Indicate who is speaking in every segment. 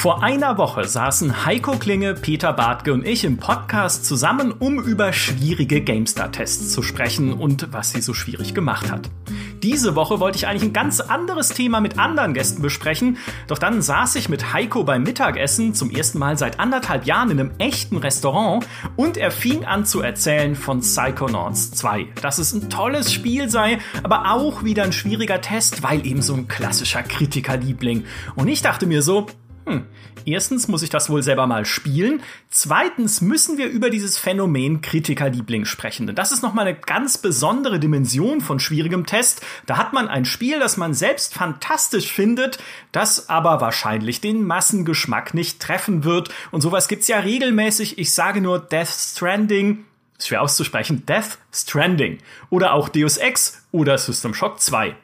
Speaker 1: Vor einer Woche saßen Heiko Klinge, Peter Bartke und ich im Podcast zusammen, um über schwierige GameStar-Tests zu sprechen und was sie so schwierig gemacht hat. Diese Woche wollte ich eigentlich ein ganz anderes Thema mit anderen Gästen besprechen, doch dann saß ich mit Heiko beim Mittagessen zum ersten Mal seit anderthalb Jahren in einem echten Restaurant und er fing an zu erzählen von Psychonauts 2. Dass es ein tolles Spiel sei, aber auch wieder ein schwieriger Test, weil eben so ein klassischer Kritikerliebling. Und ich dachte mir so, hm, erstens muss ich das wohl selber mal spielen. Zweitens müssen wir über dieses Phänomen Kritikerliebling sprechen. Denn das ist nochmal eine ganz besondere Dimension von schwierigem Test. Da hat man ein Spiel, das man selbst fantastisch findet, das aber wahrscheinlich den Massengeschmack nicht treffen wird. Und sowas gibt's ja regelmäßig. Ich sage nur Death Stranding. Ist schwer auszusprechen. Death Stranding. Oder auch Deus Ex oder System Shock 2.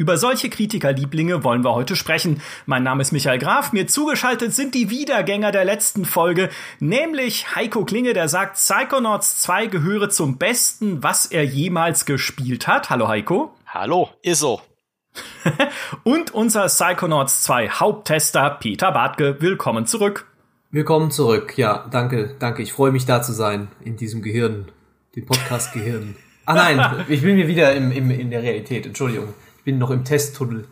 Speaker 1: Über solche Kritikerlieblinge wollen wir heute sprechen. Mein Name ist Michael Graf. Mir zugeschaltet sind die Wiedergänger der letzten Folge, nämlich Heiko Klinge, der sagt, Psychonauts 2 gehöre zum Besten, was er jemals gespielt hat. Hallo Heiko.
Speaker 2: Hallo, ist so.
Speaker 1: Und unser Psychonauts 2 Haupttester Peter Bartke. Willkommen zurück.
Speaker 3: Willkommen zurück. Ja, danke, danke. Ich freue mich da zu sein in diesem Gehirn, dem Podcast Gehirn. Ah nein, ich bin mir wieder im, im, in der Realität. Entschuldigung. Bin noch im Testtunnel.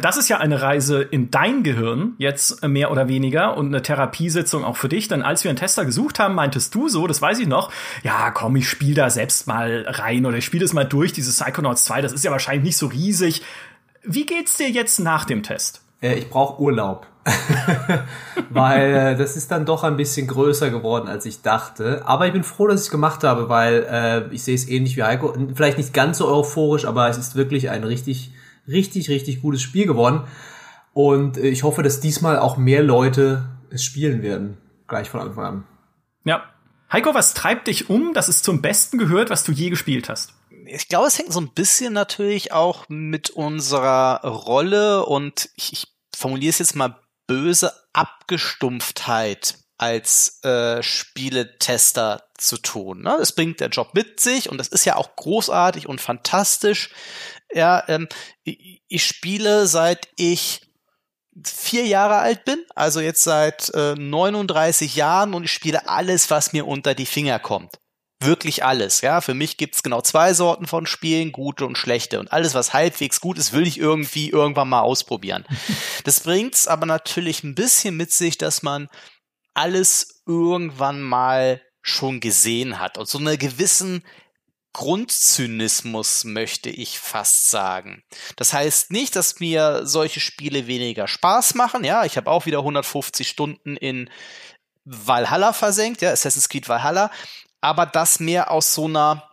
Speaker 1: Das ist ja eine Reise in dein Gehirn, jetzt mehr oder weniger, und eine Therapiesitzung auch für dich. Denn als wir einen Tester gesucht haben, meintest du so, das weiß ich noch, ja, komm, ich spiele da selbst mal rein oder ich spiele das mal durch, dieses Psychonauts 2, das ist ja wahrscheinlich nicht so riesig. Wie geht's dir jetzt nach dem Test?
Speaker 3: Äh, ich brauche Urlaub. weil äh, das ist dann doch ein bisschen größer geworden, als ich dachte. Aber ich bin froh, dass ich es gemacht habe, weil äh, ich sehe es ähnlich wie Heiko. Vielleicht nicht ganz so euphorisch, aber es ist wirklich ein richtig, richtig, richtig gutes Spiel geworden. Und äh, ich hoffe, dass diesmal auch mehr Leute es spielen werden. Gleich von Anfang an.
Speaker 1: Ja. Heiko, was treibt dich um, dass es zum Besten gehört, was du je gespielt hast?
Speaker 2: ich glaube, es hängt so ein bisschen natürlich auch mit unserer Rolle und ich, ich formuliere es jetzt mal böse Abgestumpftheit als äh, Spieletester zu tun. Ne? Das bringt der Job mit sich und das ist ja auch großartig und fantastisch. Ja, ähm, ich, ich spiele seit ich vier Jahre alt bin, also jetzt seit äh, 39 Jahren und ich spiele alles, was mir unter die Finger kommt wirklich alles. Ja, für mich gibt's genau zwei Sorten von Spielen, gute und schlechte. Und alles, was halbwegs gut ist, will ich irgendwie irgendwann mal ausprobieren. Das bringt's aber natürlich ein bisschen mit sich, dass man alles irgendwann mal schon gesehen hat und so eine gewissen Grundzynismus möchte ich fast sagen. Das heißt nicht, dass mir solche Spiele weniger Spaß machen. Ja, ich habe auch wieder 150 Stunden in Valhalla versenkt, ja, Assassin's Creed Valhalla aber das mehr aus so einer,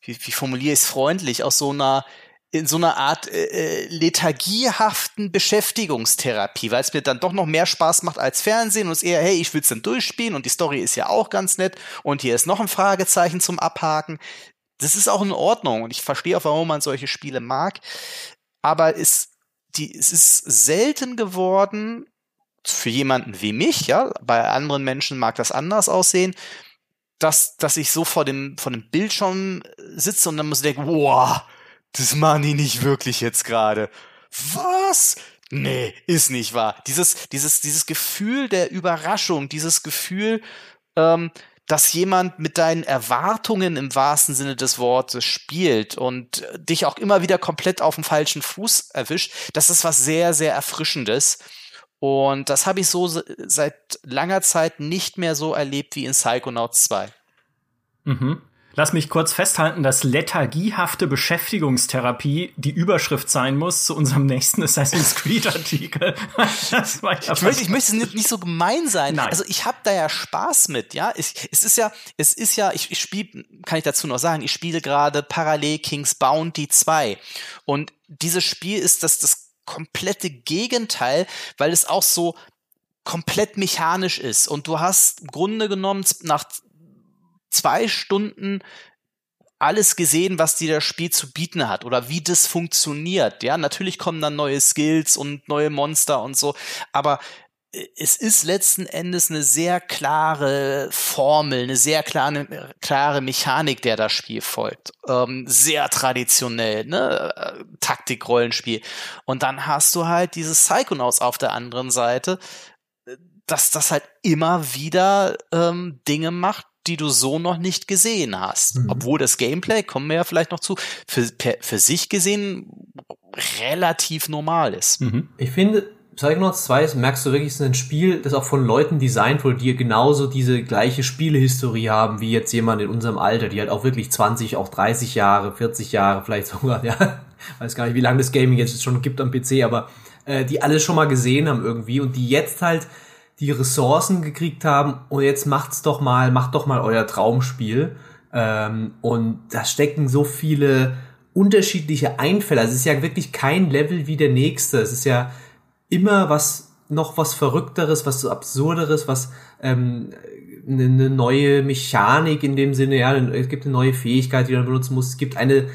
Speaker 2: wie, wie formuliere ich es freundlich, aus so einer in so einer Art äh, äh, lethargiehaften Beschäftigungstherapie, weil es mir dann doch noch mehr Spaß macht als Fernsehen und es eher, hey, ich will es dann durchspielen und die Story ist ja auch ganz nett und hier ist noch ein Fragezeichen zum Abhaken. Das ist auch in Ordnung und ich verstehe auch, warum man solche Spiele mag, aber es, die, es ist selten geworden, für jemanden wie mich, ja, bei anderen Menschen mag das anders aussehen, dass, dass ich so vor dem, vor dem Bildschirm sitze und dann muss ich denken, wow, das machen die nicht wirklich jetzt gerade. Was? Nee, ist nicht wahr. Dieses, dieses, dieses Gefühl der Überraschung, dieses Gefühl, ähm, dass jemand mit deinen Erwartungen im wahrsten Sinne des Wortes spielt und dich auch immer wieder komplett auf dem falschen Fuß erwischt, das ist was sehr, sehr Erfrischendes. Und das habe ich so seit langer Zeit nicht mehr so erlebt wie in Psychonauts 2.
Speaker 1: Mhm. Lass mich kurz festhalten, dass lethargiehafte Beschäftigungstherapie die Überschrift sein muss zu unserem nächsten Assassin's Creed Artikel.
Speaker 2: ja ich, möchte, ich möchte nicht, nicht so gemein sein. Nein. Also ich habe da ja Spaß mit, ja. Ich, es ist ja, es ist ja, ich, ich spiele, kann ich dazu noch sagen, ich spiele gerade parallel King's Bounty 2. Und dieses Spiel ist das, das komplette Gegenteil, weil es auch so komplett mechanisch ist. Und du hast im Grunde genommen nach zwei Stunden alles gesehen, was dir das Spiel zu bieten hat oder wie das funktioniert. Ja, natürlich kommen dann neue Skills und neue Monster und so, aber es ist letzten Endes eine sehr klare Formel, eine sehr klare, klare Mechanik, der das Spiel folgt. Ähm, sehr traditionell, ne? Äh, Taktik-Rollenspiel. Und dann hast du halt dieses Psychonauts auf der anderen Seite, dass das halt immer wieder ähm, Dinge macht, die du so noch nicht gesehen hast. Mhm. Obwohl das Gameplay, kommen wir ja vielleicht noch zu, für, per, für sich gesehen relativ normal ist.
Speaker 3: Mhm. Ich finde, Psychonauts 2 merkst du wirklich, es ist ein Spiel, das auch von Leuten designt wurde, die genauso diese gleiche Spielehistorie haben, wie jetzt jemand in unserem Alter, die halt auch wirklich 20, auch 30 Jahre, 40 Jahre vielleicht sogar, ja, weiß gar nicht, wie lange das Gaming jetzt schon gibt am PC, aber äh, die alles schon mal gesehen haben irgendwie und die jetzt halt die Ressourcen gekriegt haben und jetzt macht's doch mal, macht doch mal euer Traumspiel. Ähm, und da stecken so viele unterschiedliche Einfälle. Also es ist ja wirklich kein Level wie der nächste. Es ist ja immer was, noch was Verrückteres, was so Absurderes, was ähm, eine ne neue Mechanik in dem Sinne, ja, es gibt eine neue Fähigkeit, die man benutzen muss. Es gibt eine,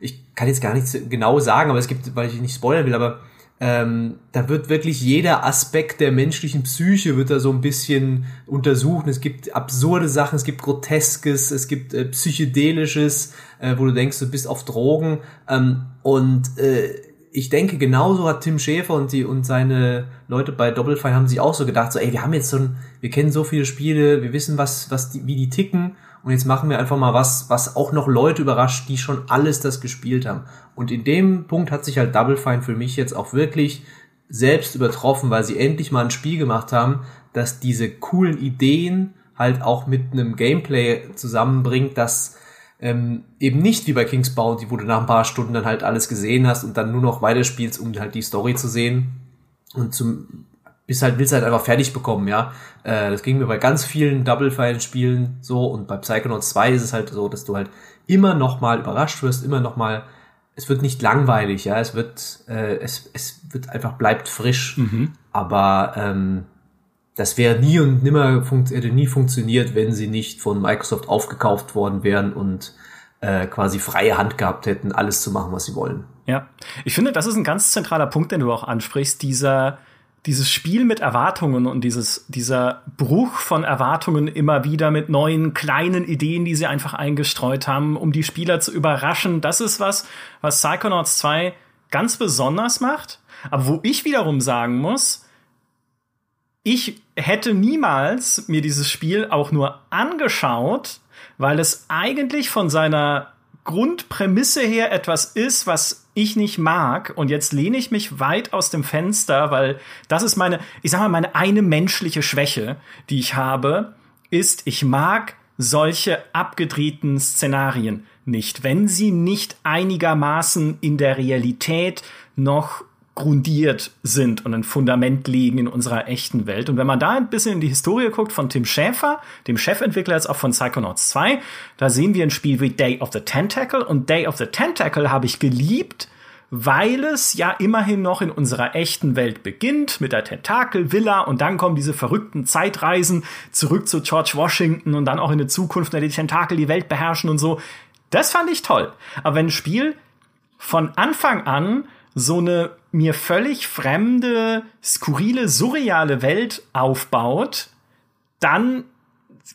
Speaker 3: ich kann jetzt gar nichts genau sagen, aber es gibt, weil ich nicht spoilern will, aber ähm, da wird wirklich jeder Aspekt der menschlichen Psyche wird da so ein bisschen untersucht. Es gibt absurde Sachen, es gibt Groteskes, es gibt äh, Psychedelisches, äh, wo du denkst, du bist auf Drogen. Ähm, und äh, ich denke, genauso hat Tim Schäfer und die und seine Leute bei Double Fine haben sich auch so gedacht, so, ey, wir haben jetzt so ein, wir kennen so viele Spiele, wir wissen, was, was die, wie die ticken und jetzt machen wir einfach mal was, was auch noch Leute überrascht, die schon alles das gespielt haben. Und in dem Punkt hat sich halt Double Fine für mich jetzt auch wirklich selbst übertroffen, weil sie endlich mal ein Spiel gemacht haben, das diese coolen Ideen halt auch mit einem Gameplay zusammenbringt, das ähm, eben nicht wie bei King's Bounty, wo du nach ein paar Stunden dann halt alles gesehen hast und dann nur noch weiterspielst, um halt die Story zu sehen und zum bist halt, willst halt einfach fertig bekommen, ja. Äh, das ging mir bei ganz vielen Double Fine Spielen so und bei Psychonauts 2 ist es halt so, dass du halt immer noch mal überrascht wirst, immer noch mal es wird nicht langweilig, ja, es wird äh, es, es wird einfach bleibt frisch, mhm. aber ähm, das wäre nie und nimmer hätte nie funktioniert, wenn sie nicht von Microsoft aufgekauft worden wären und äh, quasi freie Hand gehabt hätten, alles zu machen, was sie wollen.
Speaker 1: Ja, ich finde, das ist ein ganz zentraler Punkt, den du auch ansprichst, dieser dieses Spiel mit Erwartungen und dieses, dieser Bruch von Erwartungen immer wieder mit neuen kleinen Ideen, die sie einfach eingestreut haben, um die Spieler zu überraschen, das ist was, was Psychonauts 2 ganz besonders macht. Aber wo ich wiederum sagen muss, ich hätte niemals mir dieses Spiel auch nur angeschaut, weil es eigentlich von seiner Grundprämisse her etwas ist, was ich nicht mag. Und jetzt lehne ich mich weit aus dem Fenster, weil das ist meine, ich sag mal, meine eine menschliche Schwäche, die ich habe, ist, ich mag solche abgedrehten Szenarien nicht, wenn sie nicht einigermaßen in der Realität noch grundiert sind und ein Fundament legen in unserer echten Welt. Und wenn man da ein bisschen in die Historie guckt von Tim Schäfer, dem Chefentwickler jetzt auch von Psychonauts 2, da sehen wir ein Spiel wie Day of the Tentacle und Day of the Tentacle habe ich geliebt, weil es ja immerhin noch in unserer echten Welt beginnt mit der Tentakel-Villa und dann kommen diese verrückten Zeitreisen zurück zu George Washington und dann auch in der Zukunft, wenn die Tentakel die Welt beherrschen und so. Das fand ich toll. Aber wenn ein Spiel von Anfang an so eine mir völlig fremde, skurrile, surreale Welt aufbaut, dann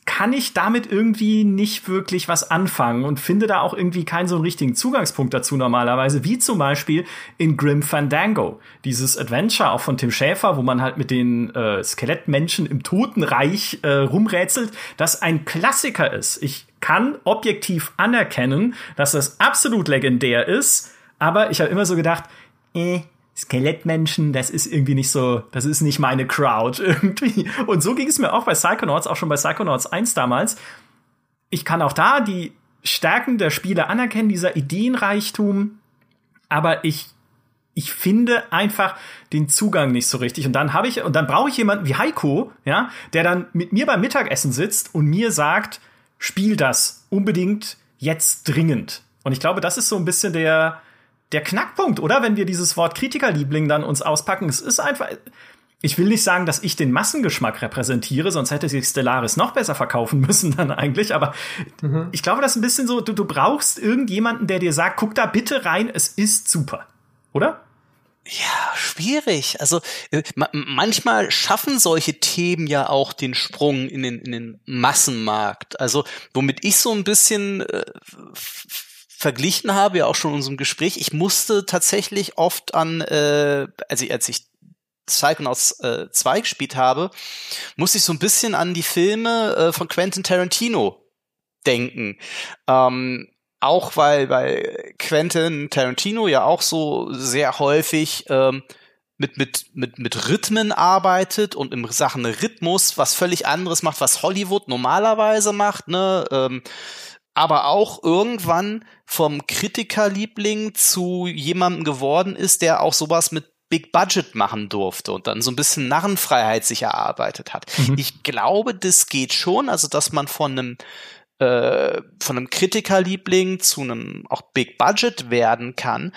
Speaker 1: kann ich damit irgendwie nicht wirklich was anfangen und finde da auch irgendwie keinen so einen richtigen Zugangspunkt dazu normalerweise, wie zum Beispiel in Grim Fandango. Dieses Adventure auch von Tim Schäfer, wo man halt mit den äh, Skelettmenschen im Totenreich äh, rumrätselt, das ein Klassiker ist. Ich kann objektiv anerkennen, dass das absolut legendär ist, aber ich habe immer so gedacht, äh, Skelettmenschen, das ist irgendwie nicht so, das ist nicht meine Crowd irgendwie. Und so ging es mir auch bei Psychonauts, auch schon bei Psychonauts 1 damals. Ich kann auch da die Stärken der Spiele anerkennen, dieser Ideenreichtum, aber ich ich finde einfach den Zugang nicht so richtig und dann habe ich und dann brauche ich jemanden wie Heiko, ja, der dann mit mir beim Mittagessen sitzt und mir sagt, spiel das unbedingt jetzt dringend. Und ich glaube, das ist so ein bisschen der der Knackpunkt, oder? Wenn wir dieses Wort Kritikerliebling dann uns auspacken. Es ist einfach, ich will nicht sagen, dass ich den Massengeschmack repräsentiere, sonst hätte sich Stellaris noch besser verkaufen müssen dann eigentlich, aber mhm. ich glaube, das ist ein bisschen so, du, du brauchst irgendjemanden, der dir sagt, guck da bitte rein, es ist super. Oder?
Speaker 2: Ja, schwierig. Also äh, ma manchmal schaffen solche Themen ja auch den Sprung in den, in den Massenmarkt. Also womit ich so ein bisschen äh, verglichen habe, ja auch schon in unserem Gespräch, ich musste tatsächlich oft an, äh, also als ich Psychonauts äh, 2 gespielt habe, musste ich so ein bisschen an die Filme äh, von Quentin Tarantino denken. Ähm, auch weil, weil Quentin Tarantino ja auch so sehr häufig ähm, mit, mit, mit, mit Rhythmen arbeitet und in Sachen Rhythmus was völlig anderes macht, was Hollywood normalerweise macht, ne? Ähm, aber auch irgendwann vom Kritikerliebling zu jemandem geworden ist, der auch sowas mit Big Budget machen durfte und dann so ein bisschen Narrenfreiheit sich erarbeitet hat. Mhm. Ich glaube, das geht schon, also dass man von einem äh, von einem Kritikerliebling zu einem auch Big Budget werden kann.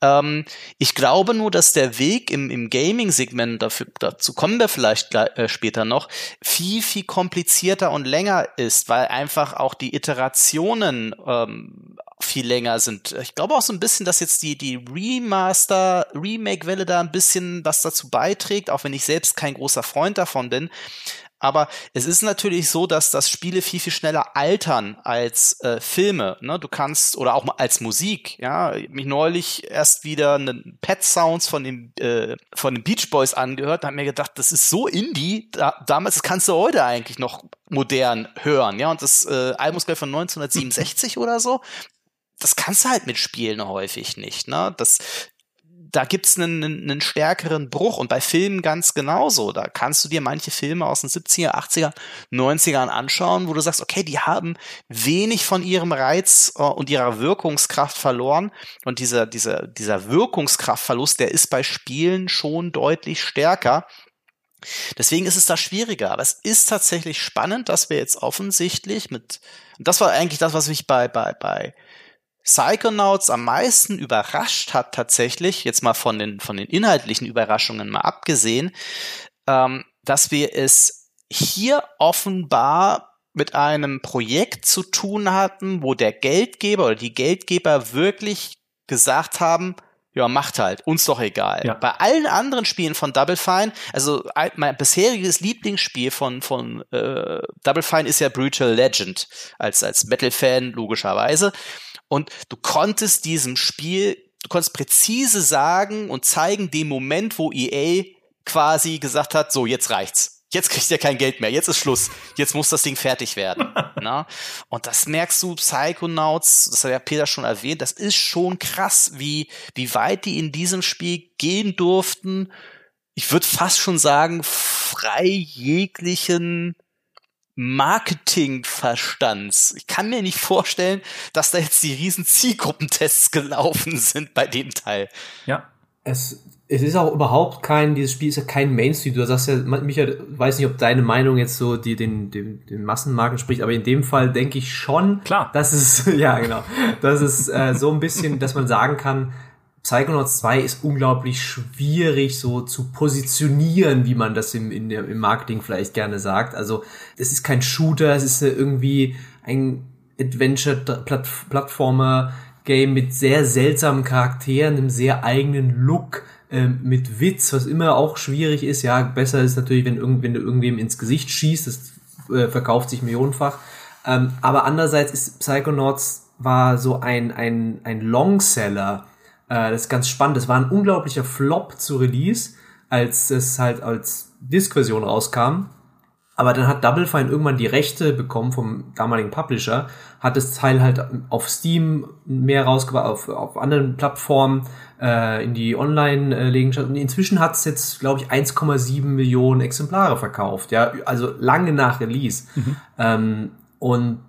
Speaker 2: Ähm, ich glaube nur, dass der Weg im, im Gaming-Segment, dafür, dazu kommen wir vielleicht äh, später noch, viel, viel komplizierter und länger ist, weil einfach auch die Iterationen ähm, viel länger sind. Ich glaube auch so ein bisschen, dass jetzt die, die Remaster, Remake-Welle da ein bisschen was dazu beiträgt, auch wenn ich selbst kein großer Freund davon bin. Aber es ist natürlich so, dass das Spiele viel, viel schneller altern als äh, Filme. Ne? Du kannst, oder auch als Musik, ja, mich neulich erst wieder einen Pet Sounds von den, äh, von den Beach Boys angehört und habe mir gedacht, das ist so Indie, da, damals das kannst du heute eigentlich noch modern hören, ja. Und das äh, Album ist von 1967 oder so das kannst du halt mit Spielen häufig nicht. Ne? Das, da gibt's einen, einen stärkeren Bruch und bei Filmen ganz genauso. Da kannst du dir manche Filme aus den 70er, 80er, 90ern anschauen, wo du sagst, okay, die haben wenig von ihrem Reiz äh, und ihrer Wirkungskraft verloren und dieser, dieser, dieser Wirkungskraftverlust, der ist bei Spielen schon deutlich stärker. Deswegen ist es da schwieriger, aber es ist tatsächlich spannend, dass wir jetzt offensichtlich mit, das war eigentlich das, was mich bei, bei, bei Psychonauts am meisten überrascht hat tatsächlich, jetzt mal von den, von den inhaltlichen Überraschungen mal abgesehen, ähm, dass wir es hier offenbar mit einem Projekt zu tun hatten, wo der Geldgeber oder die Geldgeber wirklich gesagt haben, ja, macht halt, uns doch egal. Ja. Bei allen anderen Spielen von Double Fine, also mein bisheriges Lieblingsspiel von, von äh, Double Fine ist ja Brutal Legend, als, als Metal-Fan logischerweise. Und du konntest diesem Spiel, du konntest präzise sagen und zeigen den Moment, wo EA quasi gesagt hat, so, jetzt reicht's. Jetzt kriegt ihr kein Geld mehr, jetzt ist Schluss. Jetzt muss das Ding fertig werden. Na? Und das merkst du, Psychonauts, das hat ja Peter schon erwähnt, das ist schon krass, wie, wie weit die in diesem Spiel gehen durften. Ich würde fast schon sagen, frei jeglichen Marketingverstands. Ich kann mir nicht vorstellen, dass da jetzt die riesen Zielgruppentests gelaufen sind bei dem Teil.
Speaker 3: Ja. Es, es ist auch überhaupt kein, dieses Spiel ist ja kein Mainstream. Du sagst ja, Michael, weiß nicht, ob deine Meinung jetzt so die, den, den, den Massenmarken spricht, aber in dem Fall denke ich schon,
Speaker 1: Klar.
Speaker 3: dass es, ja, genau, dass es äh, so ein bisschen, dass man sagen kann, Psychonauts 2 ist unglaublich schwierig so zu positionieren, wie man das im, in der, im Marketing vielleicht gerne sagt. Also es ist kein Shooter, es ist irgendwie ein Adventure-Plattformer-Game mit sehr seltsamen Charakteren, einem sehr eigenen Look, äh, mit Witz, was immer auch schwierig ist. Ja, besser ist natürlich, wenn, irgend, wenn du irgendwem ins Gesicht schießt, das äh, verkauft sich millionenfach. Ähm, aber andererseits ist Psychonauts war so ein, ein, ein Longseller, äh, das ist ganz spannend. Das war ein unglaublicher Flop zu Release, als es halt als Disk-Version rauskam. Aber dann hat Double Fine irgendwann die Rechte bekommen vom damaligen Publisher, hat das Teil halt auf Steam mehr rausgebracht, auf, auf anderen Plattformen, äh, in die Online-Legenschaft. Und inzwischen hat es jetzt, glaube ich, 1,7 Millionen Exemplare verkauft, ja, also lange nach Release. Mhm. Ähm, und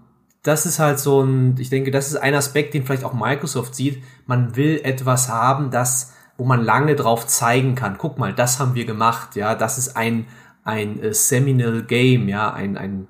Speaker 3: das ist halt so ein, ich denke, das ist ein Aspekt, den vielleicht auch Microsoft sieht. Man will etwas haben, das, wo man lange drauf zeigen kann. Guck mal, das haben wir gemacht, ja, das ist ein, ein äh, Seminal Game, ja, ein, ein,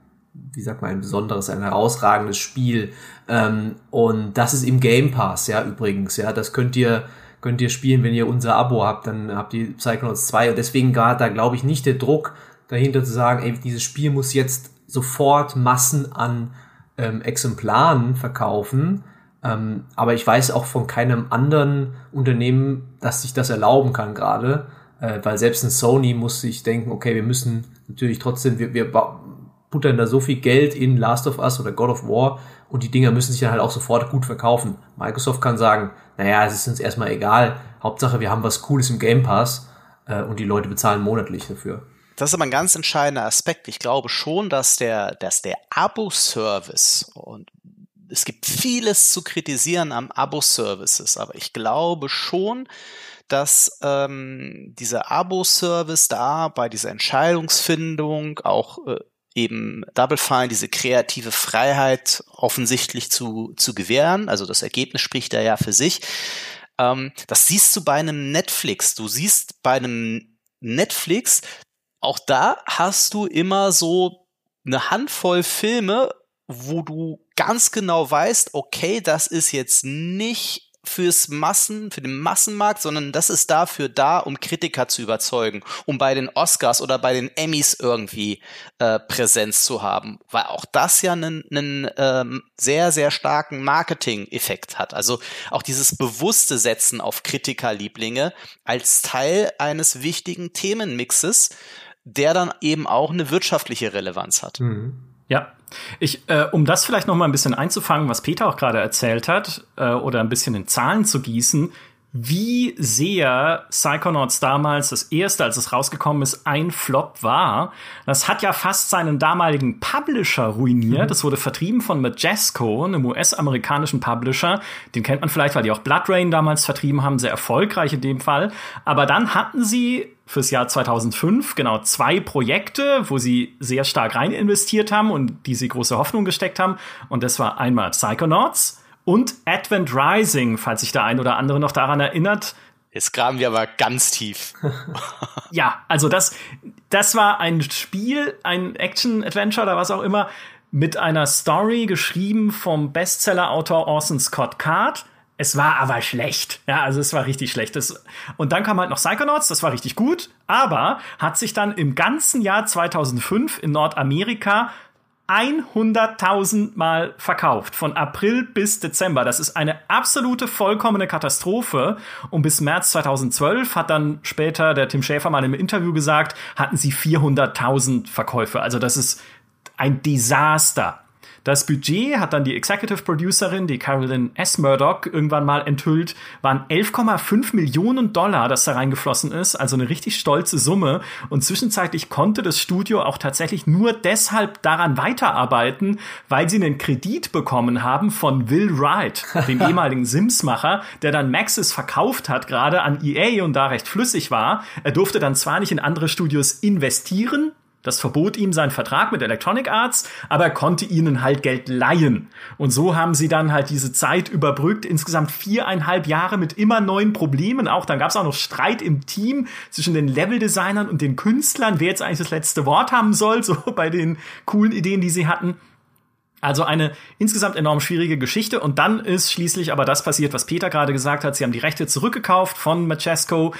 Speaker 3: wie sagt man, ein besonderes, ein herausragendes Spiel. Ähm, und das ist im Game Pass, ja, übrigens, ja, das könnt ihr, könnt ihr spielen, wenn ihr unser Abo habt, dann habt ihr Psychonauts 2 und deswegen gerade da, glaube ich, nicht der Druck dahinter zu sagen, ey, dieses Spiel muss jetzt sofort Massen an ähm, Exemplaren verkaufen. Ähm, aber ich weiß auch von keinem anderen Unternehmen, dass sich das erlauben kann gerade, äh, weil selbst ein Sony muss sich denken, okay, wir müssen natürlich trotzdem, wir, wir buttern da so viel Geld in Last of Us oder God of War und die Dinger müssen sich dann halt auch sofort gut verkaufen. Microsoft kann sagen, naja, es ist uns erstmal egal, Hauptsache wir haben was Cooles im Game Pass äh, und die Leute bezahlen monatlich dafür.
Speaker 2: Das ist aber ein ganz entscheidender Aspekt. Ich glaube schon, dass der, dass der Abo-Service und es gibt vieles zu kritisieren am Abo-Services, aber ich glaube schon, dass ähm, dieser Abo-Service da bei dieser Entscheidungsfindung auch äh, eben Double Fine diese kreative Freiheit offensichtlich zu, zu gewähren. Also das Ergebnis spricht da ja für sich. Ähm, das siehst du bei einem Netflix. Du siehst bei einem Netflix, auch da hast du immer so eine Handvoll Filme, wo du ganz genau weißt, okay, das ist jetzt nicht fürs Massen, für den Massenmarkt, sondern das ist dafür da, um Kritiker zu überzeugen, um bei den Oscars oder bei den Emmys irgendwie äh, Präsenz zu haben, weil auch das ja einen, einen ähm, sehr, sehr starken Marketing-Effekt hat. Also auch dieses bewusste Setzen auf Kritikerlieblinge als Teil eines wichtigen Themenmixes, der dann eben auch eine wirtschaftliche Relevanz hat.
Speaker 1: Mhm. Ja, ich, äh, um das vielleicht noch mal ein bisschen einzufangen, was Peter auch gerade erzählt hat, äh, oder ein bisschen in Zahlen zu gießen, wie sehr Psychonauts damals das erste, als es rausgekommen ist, ein Flop war. Das hat ja fast seinen damaligen Publisher ruiniert. Mhm. Das wurde vertrieben von Majesco, einem US-amerikanischen Publisher. Den kennt man vielleicht, weil die auch Blood Rain damals vertrieben haben, sehr erfolgreich in dem Fall. Aber dann hatten sie fürs Jahr 2005 genau zwei Projekte, wo sie sehr stark rein investiert haben und die sie große Hoffnung gesteckt haben. Und das war einmal Psychonauts und Advent Rising, falls sich der ein oder andere noch daran erinnert.
Speaker 2: Jetzt graben wir aber ganz tief.
Speaker 1: ja, also das, das war ein Spiel, ein Action-Adventure oder was auch immer, mit einer Story geschrieben vom Bestseller-Autor Orson Scott Card. Es war aber schlecht. Ja, also es war richtig schlecht. Das, und dann kam halt noch Psychonauts, das war richtig gut, aber hat sich dann im ganzen Jahr 2005 in Nordamerika 100.000 Mal verkauft, von April bis Dezember. Das ist eine absolute vollkommene Katastrophe. Und bis März 2012 hat dann später der Tim Schäfer mal im Interview gesagt, hatten sie 400.000 Verkäufe. Also das ist ein Desaster. Das Budget hat dann die Executive Producerin, die Carolyn S. Murdoch, irgendwann mal enthüllt, waren 11,5 Millionen Dollar, das da reingeflossen ist, also eine richtig stolze Summe. Und zwischenzeitlich konnte das Studio auch tatsächlich nur deshalb daran weiterarbeiten, weil sie einen Kredit bekommen haben von Will Wright, dem ehemaligen Sims-Macher, der dann Maxis verkauft hat, gerade an EA und da recht flüssig war. Er durfte dann zwar nicht in andere Studios investieren, das verbot ihm sein Vertrag mit Electronic Arts, aber er konnte ihnen halt Geld leihen. Und so haben sie dann halt diese Zeit überbrückt, insgesamt viereinhalb Jahre mit immer neuen Problemen. Auch dann gab es auch noch Streit im Team zwischen den Leveldesignern und den Künstlern, wer jetzt eigentlich das letzte Wort haben soll, so bei den coolen Ideen, die sie hatten. Also eine insgesamt enorm schwierige Geschichte. Und dann ist schließlich aber das passiert, was Peter gerade gesagt hat. Sie haben die Rechte zurückgekauft von Machesco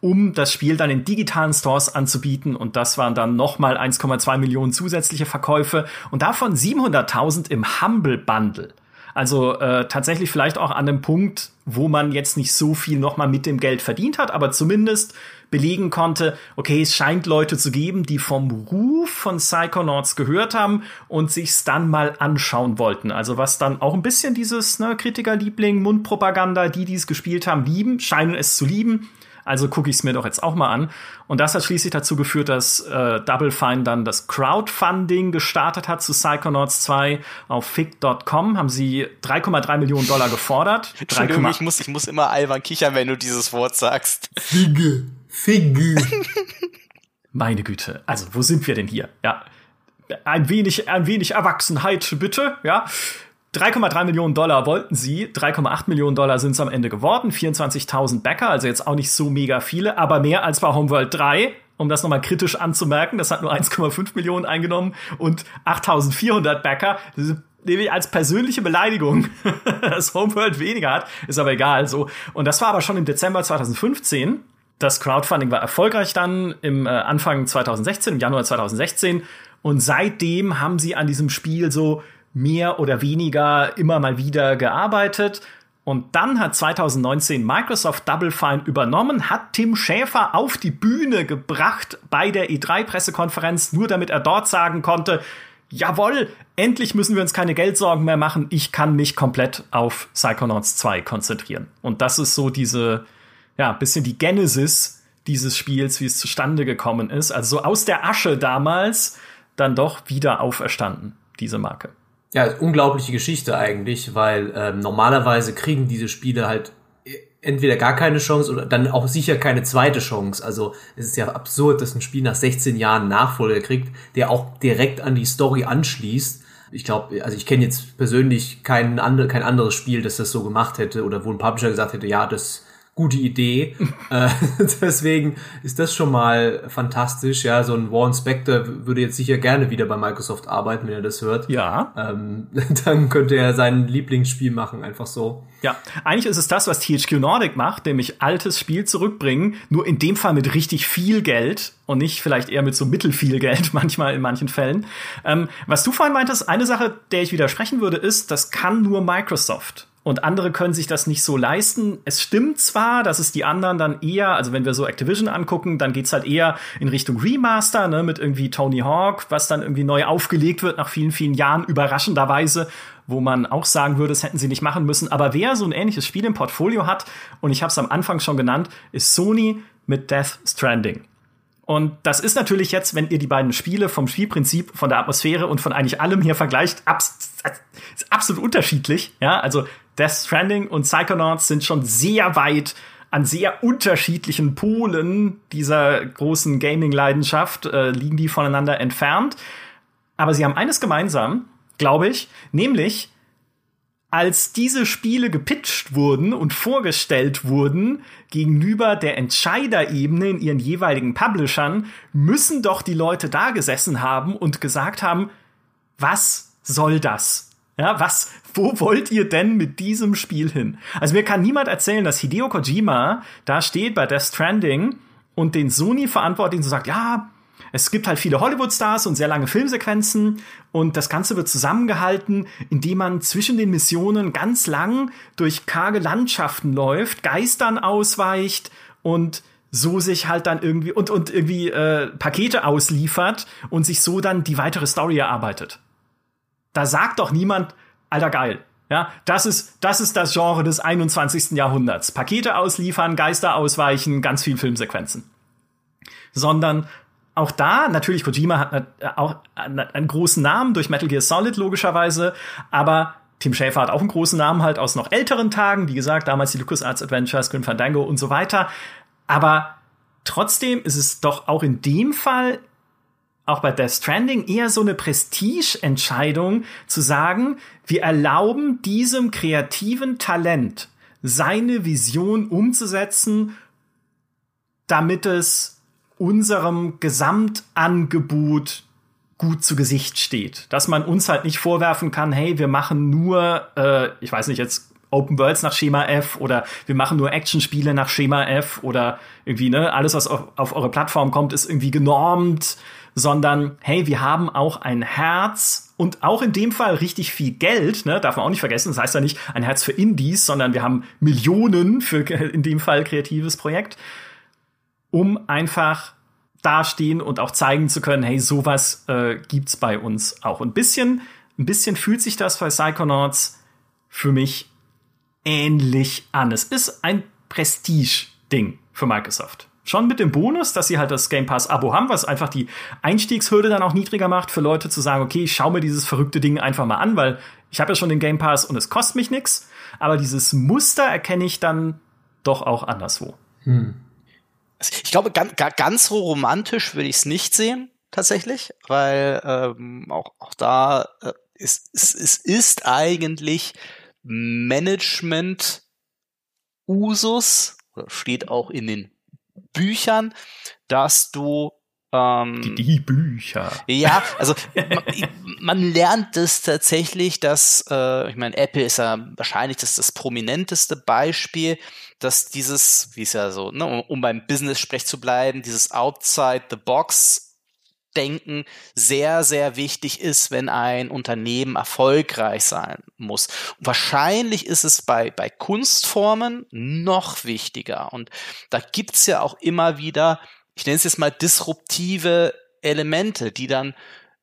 Speaker 1: um das Spiel dann in digitalen Stores anzubieten. Und das waren dann nochmal 1,2 Millionen zusätzliche Verkäufe und davon 700.000 im Humble Bundle. Also äh, tatsächlich vielleicht auch an dem Punkt, wo man jetzt nicht so viel nochmal mit dem Geld verdient hat, aber zumindest belegen konnte, okay, es scheint Leute zu geben, die vom Ruf von Psychonauts gehört haben und sich's dann mal anschauen wollten. Also was dann auch ein bisschen dieses ne, Kritikerliebling, Mundpropaganda, die, die es gespielt haben, lieben, scheinen es zu lieben. Also gucke ich es mir doch jetzt auch mal an. Und das hat schließlich dazu geführt, dass äh, Double Fine dann das Crowdfunding gestartet hat zu Psychonauts 2 auf fig.com. Haben sie 3,3 Millionen Dollar gefordert.
Speaker 2: Entschuldigung, ich muss, ich muss immer albern kichern, wenn du dieses Wort sagst.
Speaker 3: Figge. Figge.
Speaker 1: Meine Güte. Also, wo sind wir denn hier? Ja. Ein wenig, ein wenig Erwachsenheit, bitte, ja. 3,3 Millionen Dollar wollten sie, 3,8 Millionen Dollar sind es am Ende geworden, 24.000 Backer, also jetzt auch nicht so mega viele, aber mehr als bei Homeworld 3, um das nochmal kritisch anzumerken, das hat nur 1,5 Millionen eingenommen und 8.400 Backer, nämlich als persönliche Beleidigung, dass Homeworld weniger hat, ist aber egal, so. Und das war aber schon im Dezember 2015. Das Crowdfunding war erfolgreich dann im äh, Anfang 2016, im Januar 2016. Und seitdem haben sie an diesem Spiel so mehr oder weniger immer mal wieder gearbeitet. Und dann hat 2019 Microsoft Double Fine übernommen, hat Tim Schäfer auf die Bühne gebracht bei der E3-Pressekonferenz, nur damit er dort sagen konnte, jawohl, endlich müssen wir uns keine Geldsorgen mehr machen, ich kann mich komplett auf Psychonauts 2 konzentrieren. Und das ist so diese, ja, bisschen die Genesis dieses Spiels, wie es zustande gekommen ist. Also so aus der Asche damals dann doch wieder auferstanden, diese Marke.
Speaker 3: Ja, unglaubliche Geschichte eigentlich, weil ähm, normalerweise kriegen diese Spiele halt entweder gar keine Chance oder dann auch sicher keine zweite Chance. Also es ist ja absurd, dass ein Spiel nach 16 Jahren Nachfolger kriegt, der auch direkt an die Story anschließt. Ich glaube, also ich kenne jetzt persönlich kein, andre, kein anderes Spiel, das das so gemacht hätte oder wo ein Publisher gesagt hätte, ja, das gute Idee. äh, deswegen ist das schon mal fantastisch. Ja, so ein Warren Spector würde jetzt sicher gerne wieder bei Microsoft arbeiten, wenn er das hört.
Speaker 1: Ja.
Speaker 3: Ähm, dann könnte er sein Lieblingsspiel machen, einfach so.
Speaker 1: Ja, eigentlich ist es das, was THQ Nordic macht, nämlich altes Spiel zurückbringen, nur in dem Fall mit richtig viel Geld und nicht vielleicht eher mit so mittelfiel Geld, manchmal in manchen Fällen. Ähm, was du vorhin meintest, eine Sache, der ich widersprechen würde, ist, das kann nur Microsoft und andere können sich das nicht so leisten. Es stimmt zwar, dass es die anderen dann eher, also wenn wir so Activision angucken, dann geht's halt eher in Richtung Remaster, ne, mit irgendwie Tony Hawk, was dann irgendwie neu aufgelegt wird nach vielen, vielen Jahren, überraschenderweise, wo man auch sagen würde, das hätten sie nicht machen müssen. Aber wer so ein ähnliches Spiel im Portfolio hat, und ich habe es am Anfang schon genannt, ist Sony mit Death Stranding. Und das ist natürlich jetzt, wenn ihr die beiden Spiele vom Spielprinzip, von der Atmosphäre und von eigentlich allem hier vergleicht, abs absolut unterschiedlich. Ja, also Death Stranding und Psychonauts sind schon sehr weit an sehr unterschiedlichen Polen dieser großen Gaming-Leidenschaft äh, liegen die voneinander entfernt. Aber sie haben eines gemeinsam, glaube ich, nämlich als diese Spiele gepitcht wurden und vorgestellt wurden gegenüber der Entscheiderebene in ihren jeweiligen Publishern, müssen doch die Leute da gesessen haben und gesagt haben, was soll das? Ja, was, wo wollt ihr denn mit diesem Spiel hin? Also mir kann niemand erzählen, dass Hideo Kojima da steht bei Death Stranding und den Sony-Verantwortlichen so sagt, ja, es gibt halt viele Hollywood-Stars und sehr lange Filmsequenzen und das Ganze wird zusammengehalten, indem man zwischen den Missionen ganz lang durch karge Landschaften läuft, Geistern ausweicht und so sich halt dann irgendwie und, und irgendwie äh, Pakete ausliefert und sich so dann die weitere Story erarbeitet. Da sagt doch niemand, alter geil. Ja, das ist, das ist das Genre des 21. Jahrhunderts. Pakete ausliefern, Geister ausweichen, ganz viel Filmsequenzen. Sondern auch da, natürlich, Kojima hat auch einen großen Namen durch Metal Gear Solid, logischerweise, aber Tim Schäfer hat auch einen großen Namen halt aus noch älteren Tagen, wie gesagt, damals die LucasArts Adventures, Grim Fandango und so weiter. Aber trotzdem ist es doch auch in dem Fall auch bei Death Stranding eher so eine Prestige-Entscheidung zu sagen, wir erlauben diesem kreativen Talent seine Vision umzusetzen, damit es unserem Gesamtangebot gut zu Gesicht steht. Dass man uns halt nicht vorwerfen kann, hey, wir machen nur, äh, ich weiß nicht, jetzt Open Worlds nach Schema F oder wir machen nur Actionspiele nach Schema F oder irgendwie, ne, alles, was auf, auf eure Plattform kommt, ist irgendwie genormt sondern hey, wir haben auch ein Herz und auch in dem Fall richtig viel Geld, ne, darf man auch nicht vergessen. Das heißt ja nicht ein Herz für Indies, sondern wir haben Millionen für in dem Fall kreatives Projekt, um einfach dastehen und auch zeigen zu können, hey, sowas äh, gibt's bei uns auch. Ein bisschen, ein bisschen fühlt sich das bei Psychonauts für mich ähnlich an. Es ist ein Prestige-Ding für Microsoft. Schon mit dem Bonus, dass sie halt das Game Pass Abo haben, was einfach die Einstiegshürde dann auch niedriger macht für Leute zu sagen, okay, ich schau mir dieses verrückte Ding einfach mal an, weil ich habe ja schon den Game Pass und es kostet mich nichts. Aber dieses Muster erkenne ich dann doch auch anderswo. Hm.
Speaker 2: Ich glaube, ganz, ganz so romantisch würde ich es nicht sehen, tatsächlich, weil ähm, auch, auch da äh, ist, es, es ist eigentlich Management Usus, steht auch in den Büchern, dass du
Speaker 1: ähm, die, die, Bücher.
Speaker 2: Ja, also man, man, lernt es tatsächlich, dass, äh, ich meine, Apple ist ja wahrscheinlich das, das prominenteste Beispiel, dass dieses, wie es ja so, ne, um, um beim Business-Sprech zu bleiben, dieses Outside the Box Denken sehr, sehr wichtig ist, wenn ein Unternehmen erfolgreich sein muss. Wahrscheinlich ist es bei, bei Kunstformen noch wichtiger. Und da gibt's ja auch immer wieder, ich nenne es jetzt mal disruptive Elemente, die dann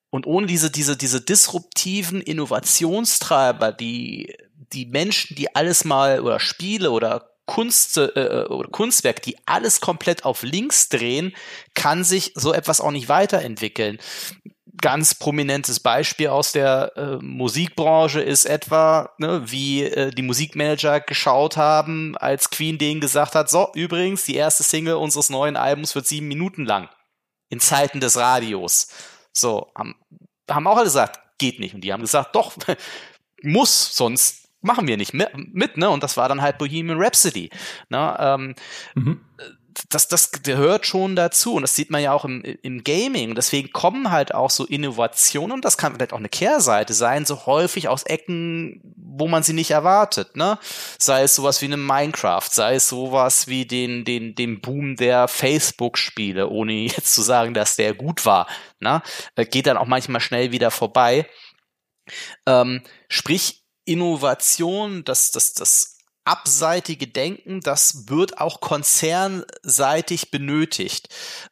Speaker 2: und ohne diese, diese, diese disruptiven Innovationstreiber, die, die Menschen, die alles mal oder Spiele oder Kunst, äh, oder Kunstwerk, die alles komplett auf links drehen, kann sich so etwas auch nicht weiterentwickeln. Ganz prominentes Beispiel aus der äh, Musikbranche ist etwa, ne, wie äh, die Musikmanager geschaut haben, als Queen denen gesagt hat, so, übrigens, die erste Single unseres neuen Albums wird sieben Minuten lang. In Zeiten des Radios. So, haben, haben auch alle gesagt, geht nicht. Und die haben gesagt, doch, muss, sonst machen wir nicht mit, ne? Und das war dann halt Bohemian Rhapsody. Ne? Ähm, mhm. Das, das gehört schon dazu und das sieht man ja auch im, im Gaming. Deswegen kommen halt auch so Innovationen und das kann vielleicht auch eine Kehrseite sein, so häufig aus Ecken, wo man sie nicht erwartet. Ne? Sei es sowas wie eine Minecraft, sei es sowas wie den, den, den Boom der Facebook-Spiele, ohne jetzt zu sagen, dass der gut war. Ne? Geht dann auch manchmal schnell wieder vorbei. Ähm, sprich, Innovation, das, das, das abseitige Denken, das wird auch konzernseitig benötigt.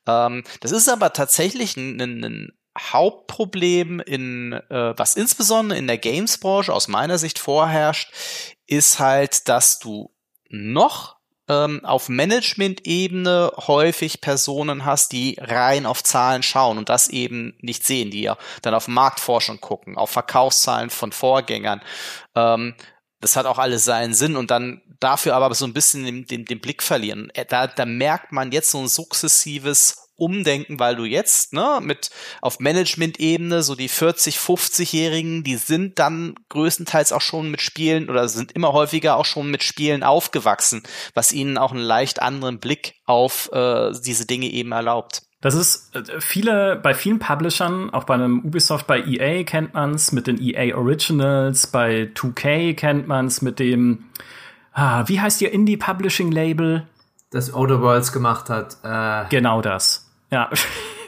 Speaker 2: Ähm, das ist aber tatsächlich ein, ein Hauptproblem in, äh, was insbesondere in der Games-Branche aus meiner Sicht vorherrscht, ist halt, dass du noch ähm, auf Management-Ebene häufig Personen hast, die rein auf Zahlen schauen und das eben nicht sehen, die ja dann auf Marktforschung gucken, auf Verkaufszahlen von Vorgängern. Ähm, das hat auch alles seinen Sinn und dann dafür aber so ein bisschen den, den, den Blick verlieren. Äh, da, da merkt man jetzt so ein sukzessives umdenken, weil du jetzt, ne, mit auf Management-Ebene, so die 40, 50-Jährigen, die sind dann größtenteils auch schon mit Spielen oder sind immer häufiger auch schon mit Spielen aufgewachsen, was ihnen auch einen leicht anderen Blick auf äh, diese Dinge eben erlaubt.
Speaker 1: Das ist äh, viele, bei vielen Publishern, auch bei einem Ubisoft, bei EA kennt man's mit den EA Originals, bei 2K kennt man's mit dem, ah, wie heißt ihr Indie Publishing Label?
Speaker 3: Das Outer Worlds gemacht hat.
Speaker 1: Äh genau das. Ja.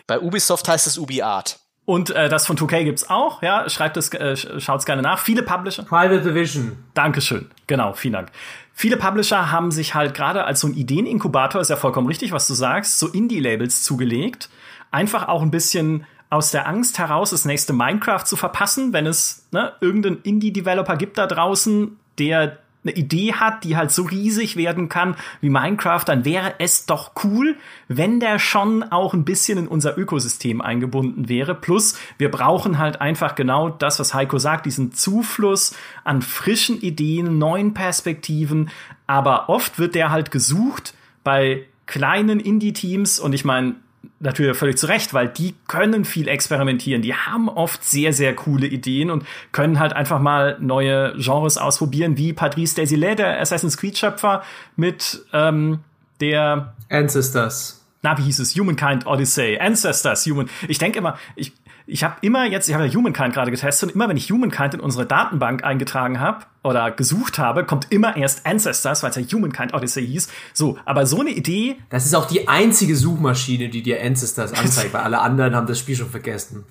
Speaker 2: Bei Ubisoft heißt es UbiArt.
Speaker 1: Und äh, das von 2K gibt's auch, ja. Schreibt es, äh, schaut's gerne nach. Viele Publisher.
Speaker 3: Private Division.
Speaker 1: Dankeschön. Genau, vielen Dank. Viele Publisher haben sich halt gerade als so ein Ideeninkubator, ist ja vollkommen richtig, was du sagst, so Indie-Labels zugelegt. Einfach auch ein bisschen aus der Angst heraus, das nächste Minecraft zu verpassen, wenn es ne, irgendeinen Indie-Developer gibt da draußen, der eine Idee hat, die halt so riesig werden kann wie Minecraft, dann wäre es doch cool, wenn der schon auch ein bisschen in unser Ökosystem eingebunden wäre. Plus, wir brauchen halt einfach genau das, was Heiko sagt, diesen Zufluss an frischen Ideen, neuen Perspektiven. Aber oft wird der halt gesucht bei kleinen Indie-Teams und ich meine, natürlich völlig zu Recht, weil die können viel experimentieren. Die haben oft sehr, sehr coole Ideen und können halt einfach mal neue Genres ausprobieren, wie Patrice Desilets, der Assassin's Creed-Schöpfer, mit ähm, der
Speaker 3: Ancestors.
Speaker 1: Na, wie hieß es? Humankind Odyssey. Ancestors, Human. Ich denke immer, ich, ich habe immer jetzt, ich habe ja Humankind gerade getestet und immer wenn ich Humankind in unsere Datenbank eingetragen habe oder gesucht habe, kommt immer erst Ancestors, weil es ja Humankind Odyssey hieß. So, aber so eine Idee.
Speaker 3: Das ist auch die einzige Suchmaschine, die dir Ancestors anzeigt, weil alle anderen haben das Spiel schon vergessen.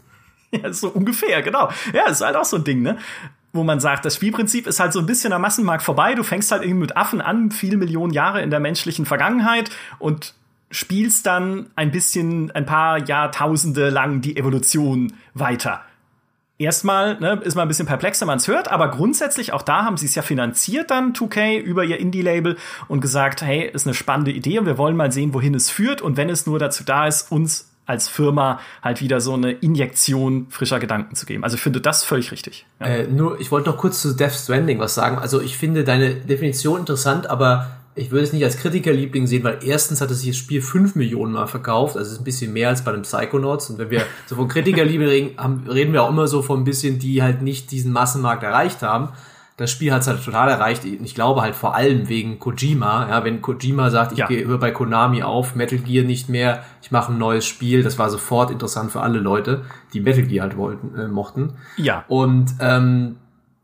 Speaker 1: Ja, so ungefähr, genau. Ja, ist halt auch so ein Ding, ne? wo man sagt, das Spielprinzip ist halt so ein bisschen am Massenmarkt vorbei. Du fängst halt irgendwie mit Affen an, viele Millionen Jahre in der menschlichen Vergangenheit und spielst dann ein bisschen, ein paar Jahrtausende lang die Evolution weiter. Erstmal ne, ist man ein bisschen perplex, wenn man es hört, aber grundsätzlich auch da haben sie es ja finanziert dann 2K über ihr Indie-Label und gesagt, hey, ist eine spannende Idee und wir wollen mal sehen, wohin es führt und wenn es nur dazu da ist, uns als Firma halt wieder so eine Injektion frischer Gedanken zu geben. Also ich finde das völlig richtig.
Speaker 3: Ja. Äh, nur, ich wollte noch kurz zu Death Stranding was sagen. Also ich finde deine Definition interessant, aber ich würde es nicht als Kritikerliebling sehen, weil erstens hat es sich das Spiel fünf Millionen Mal verkauft, also ist ein bisschen mehr als bei einem Psychonauts. Und wenn wir so von Kritikerliebling reden, reden wir auch immer so von ein bisschen, die halt nicht diesen Massenmarkt erreicht haben. Das Spiel hat es halt total erreicht. Ich glaube halt vor allem wegen Kojima. Ja, wenn Kojima sagt, ich ja. höre bei Konami auf, Metal Gear nicht mehr, ich mache ein neues Spiel, das war sofort interessant für alle Leute, die Metal Gear halt wollten, äh, mochten.
Speaker 1: Ja.
Speaker 3: Und ähm,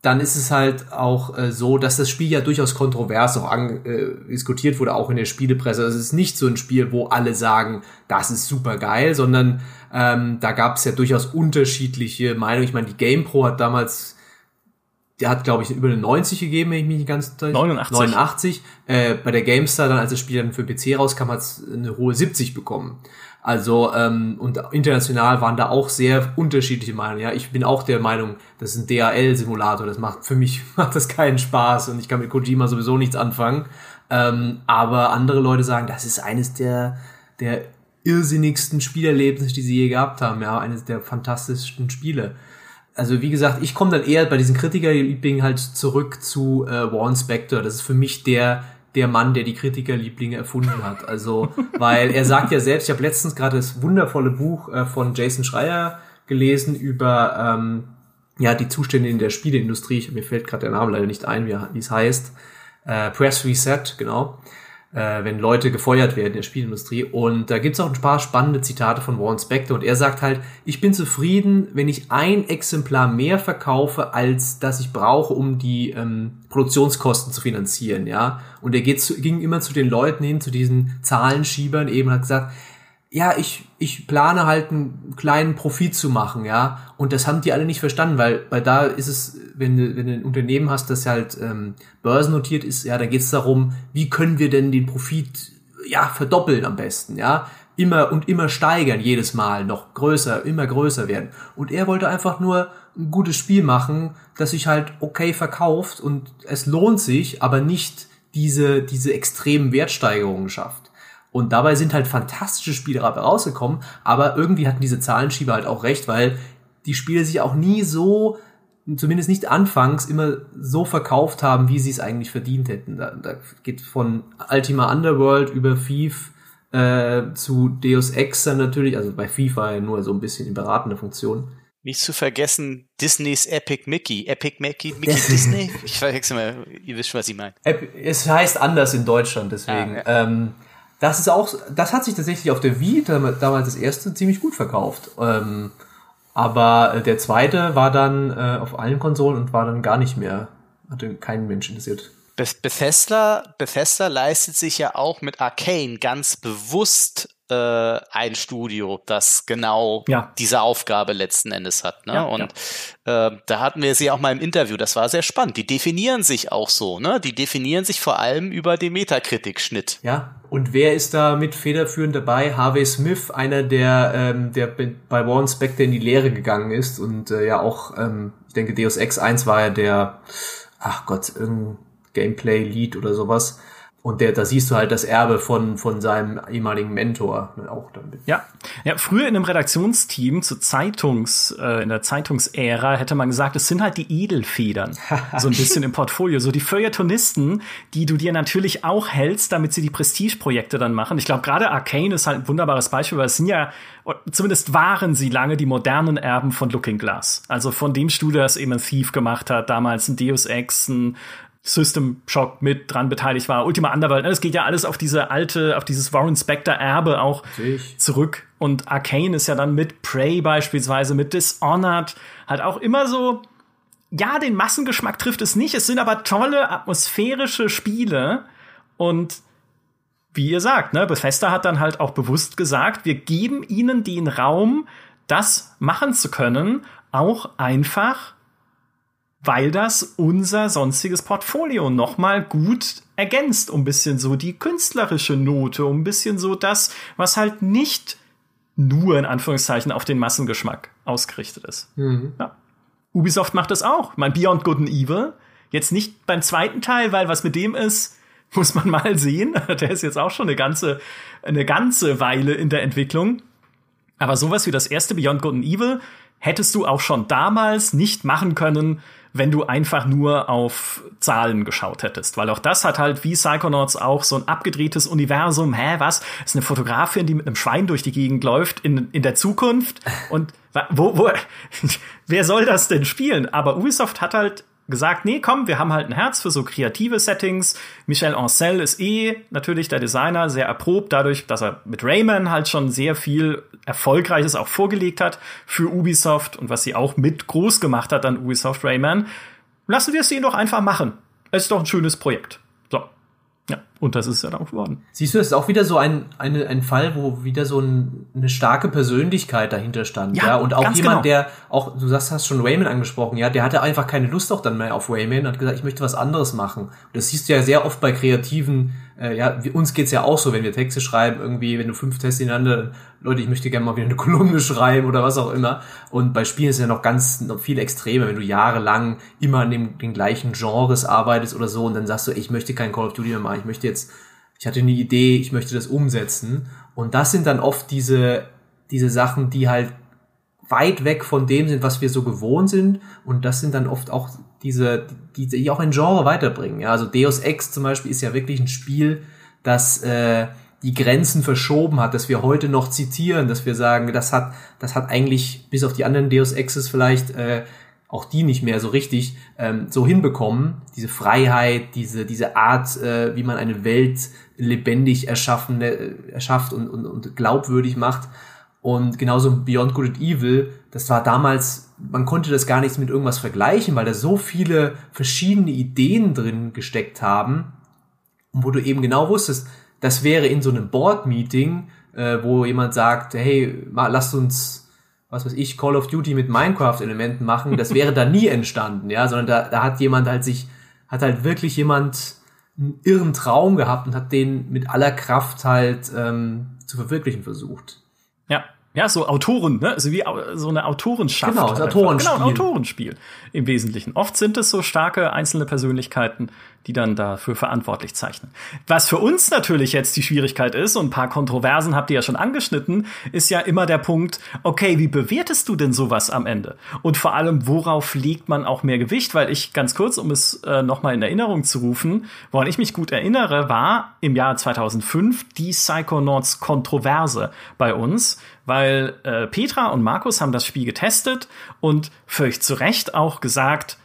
Speaker 3: dann ist es halt auch äh, so, dass das Spiel ja durchaus kontrovers auch an, äh, diskutiert wurde, auch in der Spielepresse. Also es ist nicht so ein Spiel, wo alle sagen, das ist super geil, sondern ähm, da gab es ja durchaus unterschiedliche Meinungen. Ich meine, die GamePro hat damals der hat, glaube ich, über eine 90 gegeben, wenn ich mich nicht ganz
Speaker 1: 89.
Speaker 3: 89. Äh, bei der GameStar, dann als das Spiel dann für PC rauskam, hat es eine hohe 70 bekommen. Also, ähm, und international waren da auch sehr unterschiedliche Meinungen. Ja, ich bin auch der Meinung, das ist ein DAL-Simulator. Das macht für mich macht das keinen Spaß und ich kann mit Kojima sowieso nichts anfangen. Ähm, aber andere Leute sagen, das ist eines der, der irrsinnigsten Spielerlebnisse, die sie je gehabt haben. Ja, eines der fantastischsten Spiele. Also wie gesagt, ich komme dann eher bei diesen Kritikerlieblingen halt zurück zu äh, Warren Spector. Das ist für mich der der Mann, der die Kritikerlieblinge erfunden hat. Also, weil er sagt ja selbst, ich habe letztens gerade das wundervolle Buch äh, von Jason Schreier gelesen über ähm, ja die Zustände in der Spieleindustrie. Mir fällt gerade der Name leider nicht ein, wie es heißt. Äh, Press Reset, genau äh, wenn Leute gefeuert werden in der Spielindustrie. Und da gibt's auch ein paar spannende Zitate von Warren Spector. Und er sagt halt, ich bin zufrieden, wenn ich ein Exemplar mehr verkaufe, als das ich brauche, um die ähm, Produktionskosten zu finanzieren. Ja. Und er geht zu, ging immer zu den Leuten hin, zu diesen Zahlenschiebern, eben hat gesagt, ja, ich, ich plane halt einen kleinen Profit zu machen, ja. Und das haben die alle nicht verstanden, weil, weil da ist es, wenn du, wenn du ein Unternehmen hast, das halt ähm, börsennotiert ist, ja, da geht es darum, wie können wir denn den Profit ja verdoppeln am besten, ja. Immer und immer steigern, jedes Mal noch größer, immer größer werden. Und er wollte einfach nur ein gutes Spiel machen, das sich halt okay verkauft und es lohnt sich, aber nicht diese, diese extremen Wertsteigerungen schafft. Und dabei sind halt fantastische Spiele rausgekommen, aber irgendwie hatten diese Zahlenschieber halt auch recht, weil die Spiele sich auch nie so, zumindest nicht anfangs, immer so verkauft haben, wie sie es eigentlich verdient hätten. Da, da geht von Ultima Underworld über Thief äh, zu Deus Ex dann natürlich, also bei war ja nur so ein bisschen in beratender Funktion.
Speaker 2: Nicht zu vergessen, Disneys Epic Mickey. Epic Mickey, Mickey Disney? Ich verwechsel mal, ihr wisst schon, was ich meine.
Speaker 3: Es heißt anders in Deutschland, deswegen. Ah, ja. ähm, das ist auch, das hat sich tatsächlich auf der Wii damals das erste ziemlich gut verkauft. Ähm, aber äh, der zweite war dann äh, auf allen Konsolen und war dann gar nicht mehr, hatte keinen Mensch interessiert.
Speaker 2: Bethesda, Bethesda leistet sich ja auch mit Arcane ganz bewusst äh, ein Studio, das genau ja. diese Aufgabe letzten Endes hat. Ne? Ja, und ja. Äh, da hatten wir sie auch mal im Interview, das war sehr spannend. Die definieren sich auch so, ne? Die definieren sich vor allem über den Metakritik-Schnitt.
Speaker 3: Ja, und wer ist da mit federführend dabei? Harvey Smith, einer der, ähm, der bei Warren Spector in die Lehre gegangen ist und äh, ja auch, ähm, ich denke, Deus Ex 1 war ja der, ach Gott, irgendein Gameplay-Lead oder sowas. Und der, da siehst du halt das Erbe von, von seinem ehemaligen Mentor auch damit.
Speaker 1: Ja. ja, früher in einem Redaktionsteam zu Zeitungs, äh, in der Zeitungsära hätte man gesagt, es sind halt die Edelfedern. so ein bisschen im Portfolio. So die Feuilletonisten, die du dir natürlich auch hältst, damit sie die Prestigeprojekte dann machen. Ich glaube, gerade Arcane ist halt ein wunderbares Beispiel, weil es sind ja, zumindest waren sie lange die modernen Erben von Looking Glass. Also von dem Studio, das eben ein Thief gemacht hat, damals ein Deus Ex, ein System Shock mit dran beteiligt war, Ultima Underworld, das geht ja alles auf diese alte, auf dieses Warren Spector Erbe auch Natürlich. zurück. Und Arcane ist ja dann mit Prey beispielsweise, mit Dishonored, halt auch immer so, ja, den Massengeschmack trifft es nicht. Es sind aber tolle atmosphärische Spiele und wie ihr sagt, ne, Bethesda hat dann halt auch bewusst gesagt, wir geben ihnen den Raum, das machen zu können, auch einfach weil das unser sonstiges Portfolio nochmal gut ergänzt, um ein bisschen so die künstlerische Note, um ein bisschen so das, was halt nicht nur in Anführungszeichen auf den Massengeschmack ausgerichtet ist. Mhm. Ja. Ubisoft macht das auch. Mein Beyond Good and Evil. Jetzt nicht beim zweiten Teil, weil was mit dem ist, muss man mal sehen. Der ist jetzt auch schon eine ganze, eine ganze Weile in der Entwicklung. Aber sowas wie das erste Beyond Good and Evil hättest du auch schon damals nicht machen können, wenn du einfach nur auf Zahlen geschaut hättest. Weil auch das hat halt wie Psychonauts auch so ein abgedrehtes Universum. Hä, was? Ist eine Fotografin, die mit einem Schwein durch die Gegend läuft in, in der Zukunft. Und wo, wo, wer soll das denn spielen? Aber Ubisoft hat halt gesagt, nee, komm, wir haben halt ein Herz für so kreative Settings. Michel Ancel ist eh natürlich der Designer, sehr erprobt, dadurch, dass er mit Rayman halt schon sehr viel Erfolgreiches auch vorgelegt hat für Ubisoft und was sie auch mit groß gemacht hat an Ubisoft Rayman. Lassen wir es ihnen doch einfach machen. Es ist doch ein schönes Projekt. So. Ja. Und das ist ja dann auch geworden.
Speaker 3: Siehst du, das ist auch wieder so ein, eine, ein Fall, wo wieder so ein, eine starke Persönlichkeit dahinter stand. Ja, ja? und auch jemand, genau. der auch, du sagst, hast schon Rayman angesprochen, ja, der hatte einfach keine Lust auch dann mehr auf Rayman und hat gesagt, ich möchte was anderes machen. Und das siehst du ja sehr oft bei kreativen, äh, ja, wie, uns geht's ja auch so, wenn wir Texte schreiben, irgendwie, wenn du fünf Tests ineinander, Leute, ich möchte gerne mal wieder eine Kolumne schreiben oder was auch immer. Und bei Spielen ist es ja noch ganz, noch viel extremer, wenn du jahrelang immer an dem, den gleichen Genres arbeitest oder so und dann sagst du, ich möchte kein Call of Duty mehr machen, ich möchte jetzt, ich hatte eine Idee, ich möchte das umsetzen. Und das sind dann oft diese, diese Sachen, die halt weit weg von dem sind, was wir so gewohnt sind. Und das sind dann oft auch diese, die, die auch ein Genre weiterbringen. Ja, also Deus Ex zum Beispiel ist ja wirklich ein Spiel, das äh, die Grenzen verschoben hat, dass wir heute noch zitieren, dass wir sagen, das hat, das hat eigentlich bis auf die anderen Deus Exes vielleicht äh, auch die nicht mehr so richtig ähm, so hinbekommen. Diese Freiheit, diese, diese Art, äh, wie man eine Welt lebendig erschaffen, äh, erschafft und, und, und glaubwürdig macht. Und genauso Beyond Good and Evil, das war damals, man konnte das gar nichts mit irgendwas vergleichen, weil da so viele verschiedene Ideen drin gesteckt haben, wo du eben genau wusstest, das wäre in so einem Board-Meeting, äh, wo jemand sagt, hey, mal, lasst uns was weiß ich, Call of Duty mit Minecraft-Elementen machen, das wäre da nie entstanden, ja, sondern da, da hat jemand halt sich, hat halt wirklich jemand einen irren Traum gehabt und hat den mit aller Kraft halt ähm, zu verwirklichen versucht.
Speaker 1: Ja, ja, so Autoren, ne? Also wie so eine Autorenschaft.
Speaker 3: Genau, das Autorenspiel.
Speaker 1: Genau, ein Autorenspiel im Wesentlichen. Oft sind es so starke einzelne Persönlichkeiten, die dann dafür verantwortlich zeichnen. Was für uns natürlich jetzt die Schwierigkeit ist, und ein paar Kontroversen habt ihr ja schon angeschnitten, ist ja immer der Punkt, okay, wie bewertest du denn sowas am Ende? Und vor allem, worauf legt man auch mehr Gewicht? Weil ich ganz kurz, um es äh, nochmal in Erinnerung zu rufen, woran ich mich gut erinnere, war im Jahr 2005 die Psychonauts Kontroverse bei uns, weil äh, Petra und Markus haben das Spiel getestet und völlig zu Recht auch gesagt,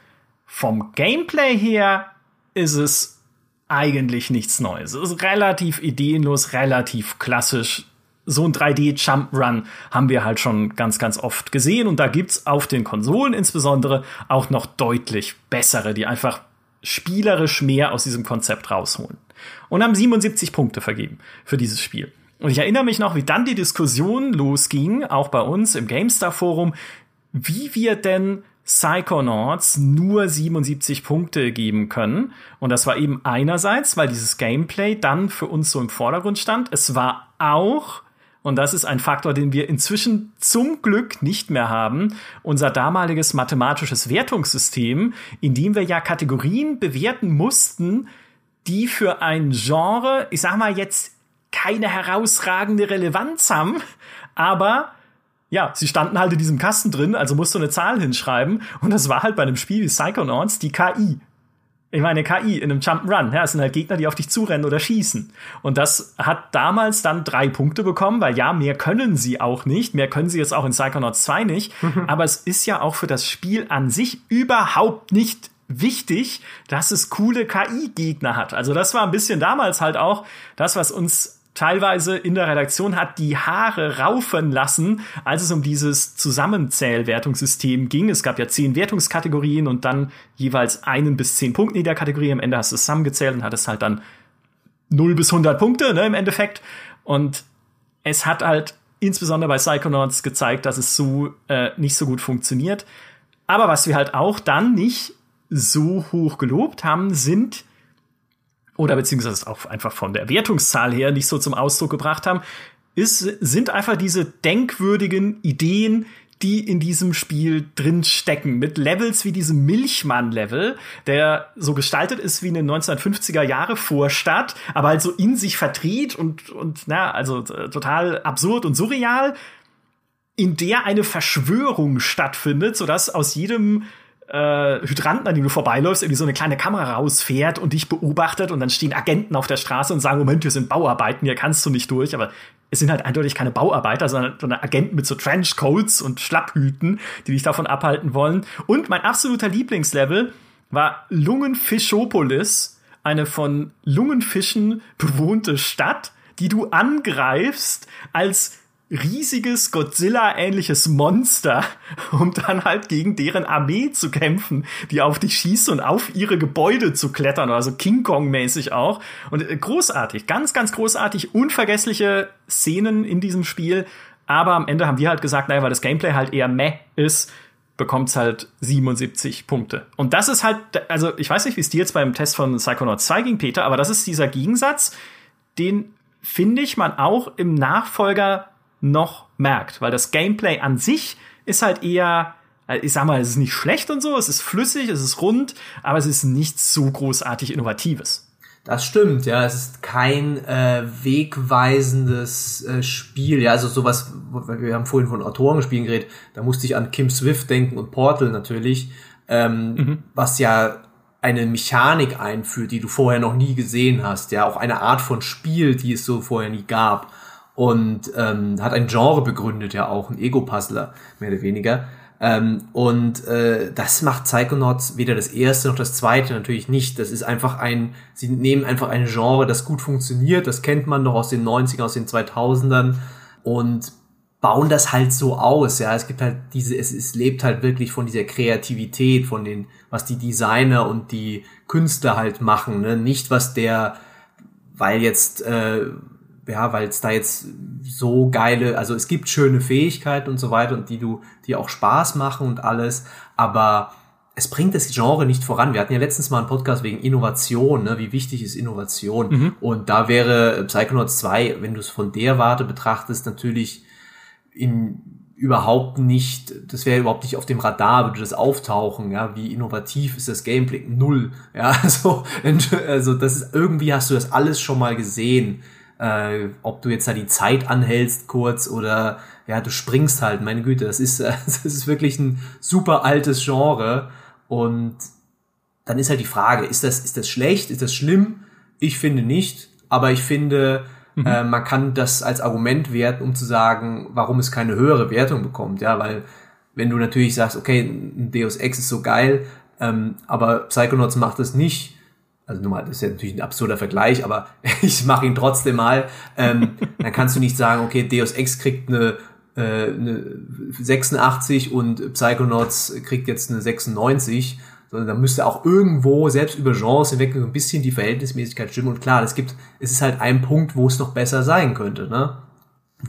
Speaker 1: vom Gameplay her ist es eigentlich nichts Neues. Es ist relativ ideenlos, relativ klassisch. So ein 3D-Jump-Run haben wir halt schon ganz, ganz oft gesehen. Und da gibt's auf den Konsolen insbesondere auch noch deutlich bessere, die einfach spielerisch mehr aus diesem Konzept rausholen. Und haben 77 Punkte vergeben für dieses Spiel. Und ich erinnere mich noch, wie dann die Diskussion losging, auch bei uns im GameStar-Forum, wie wir denn Psychonauts nur 77 Punkte geben können. Und das war eben einerseits, weil dieses Gameplay dann für uns so im Vordergrund stand. Es war auch, und das ist ein Faktor, den wir inzwischen zum Glück nicht mehr haben, unser damaliges mathematisches Wertungssystem, in dem wir ja Kategorien bewerten mussten, die für ein Genre, ich sag mal jetzt, keine herausragende Relevanz haben, aber ja, sie standen halt in diesem Kasten drin, also musst du eine Zahl hinschreiben. Und das war halt bei einem Spiel wie Psychonauts die KI. Ich meine, KI in einem Jump'n'Run. Ja, es sind halt Gegner, die auf dich zurennen oder schießen. Und das hat damals dann drei Punkte bekommen, weil ja, mehr können sie auch nicht. Mehr können sie jetzt auch in Psychonauts 2 nicht. Aber es ist ja auch für das Spiel an sich überhaupt nicht wichtig, dass es coole KI-Gegner hat. Also das war ein bisschen damals halt auch das, was uns teilweise in der Redaktion hat die Haare raufen lassen, als es um dieses Zusammenzählwertungssystem ging. Es gab ja zehn Wertungskategorien und dann jeweils einen bis zehn Punkte in der Kategorie. Am Ende hast du es zusammengezählt und hattest halt dann 0 bis 100 Punkte ne, im Endeffekt. Und es hat halt insbesondere bei Psychonauts gezeigt, dass es so äh, nicht so gut funktioniert. Aber was wir halt auch dann nicht so hoch gelobt haben, sind oder beziehungsweise auch einfach von der Wertungszahl her nicht so zum Ausdruck gebracht haben, ist, sind einfach diese denkwürdigen Ideen, die in diesem Spiel drin stecken, mit Levels wie diesem Milchmann-Level, der so gestaltet ist wie eine 1950er Jahre Vorstadt, aber halt so in sich verdreht und, und na, also total absurd und surreal, in der eine Verschwörung stattfindet, sodass aus jedem äh, Hydranten, an dem du vorbeiläufst, irgendwie so eine kleine Kamera rausfährt und dich beobachtet und dann stehen Agenten auf der Straße und sagen, Moment, hier sind Bauarbeiten, hier kannst du nicht durch, aber es sind halt eindeutig keine Bauarbeiter, sondern, sondern Agenten mit so Trenchcoats und Schlapphüten, die dich davon abhalten wollen. Und mein absoluter Lieblingslevel war Lungenfischopolis, eine von Lungenfischen bewohnte Stadt, die du angreifst als riesiges Godzilla-ähnliches Monster, um dann halt gegen deren Armee zu kämpfen, die auf dich schießt und auf ihre Gebäude zu klettern, also King Kong-mäßig auch. Und äh, großartig, ganz, ganz großartig, unvergessliche Szenen in diesem Spiel. Aber am Ende haben wir halt gesagt, naja, weil das Gameplay halt eher meh ist, bekommt's halt 77 Punkte. Und das ist halt, also ich weiß nicht, wie es dir jetzt beim Test von Psychonauts 2 ging, Peter, aber das ist dieser Gegensatz, den finde ich man auch im Nachfolger noch merkt, weil das Gameplay an sich ist halt eher, äh, ich sag mal, es ist nicht schlecht und so, es ist flüssig, es ist rund, aber es ist nichts so großartig Innovatives.
Speaker 3: Das stimmt, ja. Es ist kein äh, wegweisendes äh, Spiel. Ja, also sowas, wir haben vorhin von Autorenspielen geredet, da musste ich an Kim Swift denken und Portal natürlich, ähm, mhm. was ja eine Mechanik einführt, die du vorher noch nie gesehen hast. Ja, auch eine Art von Spiel, die es so vorher nie gab. Und ähm, hat ein Genre begründet, ja auch, ein Ego-Puzzler, mehr oder weniger. Ähm, und äh, das macht Psychonauts weder das erste noch das zweite natürlich nicht. Das ist einfach ein, sie nehmen einfach ein Genre, das gut funktioniert, das kennt man noch aus den 90ern, aus den 2000ern und bauen das halt so aus, ja. Es gibt halt diese, es, es lebt halt wirklich von dieser Kreativität, von den, was die Designer und die Künstler halt machen, ne? Nicht was der, weil jetzt, äh, ja, weil es da jetzt so geile, also es gibt schöne Fähigkeiten und so weiter und die du, die auch Spaß machen und alles, aber es bringt das Genre nicht voran. Wir hatten ja letztens mal einen Podcast wegen Innovation, ne? wie wichtig ist Innovation. Mhm. Und da wäre Psychonauts 2, wenn du es von der Warte betrachtest, natürlich in überhaupt nicht, das wäre überhaupt nicht auf dem Radar, würde das auftauchen, ja, wie innovativ ist das Gameplay? Null. Ja, also, also das ist, irgendwie hast du das alles schon mal gesehen äh, ob du jetzt da die Zeit anhältst kurz oder ja, du springst halt, meine Güte, das ist, das ist wirklich ein super altes Genre und dann ist halt die Frage, ist das, ist das schlecht, ist das schlimm? Ich finde nicht, aber ich finde, mhm. äh, man kann das als Argument werten, um zu sagen, warum es keine höhere Wertung bekommt, ja, weil wenn du natürlich sagst, okay, ein Deus Ex ist so geil, ähm, aber Psychonauts macht es nicht, also nun mal, das ist ja natürlich ein absurder Vergleich, aber ich mache ihn trotzdem mal, ähm, dann kannst du nicht sagen, okay, Deus Ex kriegt eine, äh, eine 86 und Psychonauts kriegt jetzt eine 96, sondern da müsste auch irgendwo, selbst über Genres hinweg, so ein bisschen die Verhältnismäßigkeit stimmen. Und klar, es gibt, es ist halt ein Punkt, wo es noch besser sein könnte, ne?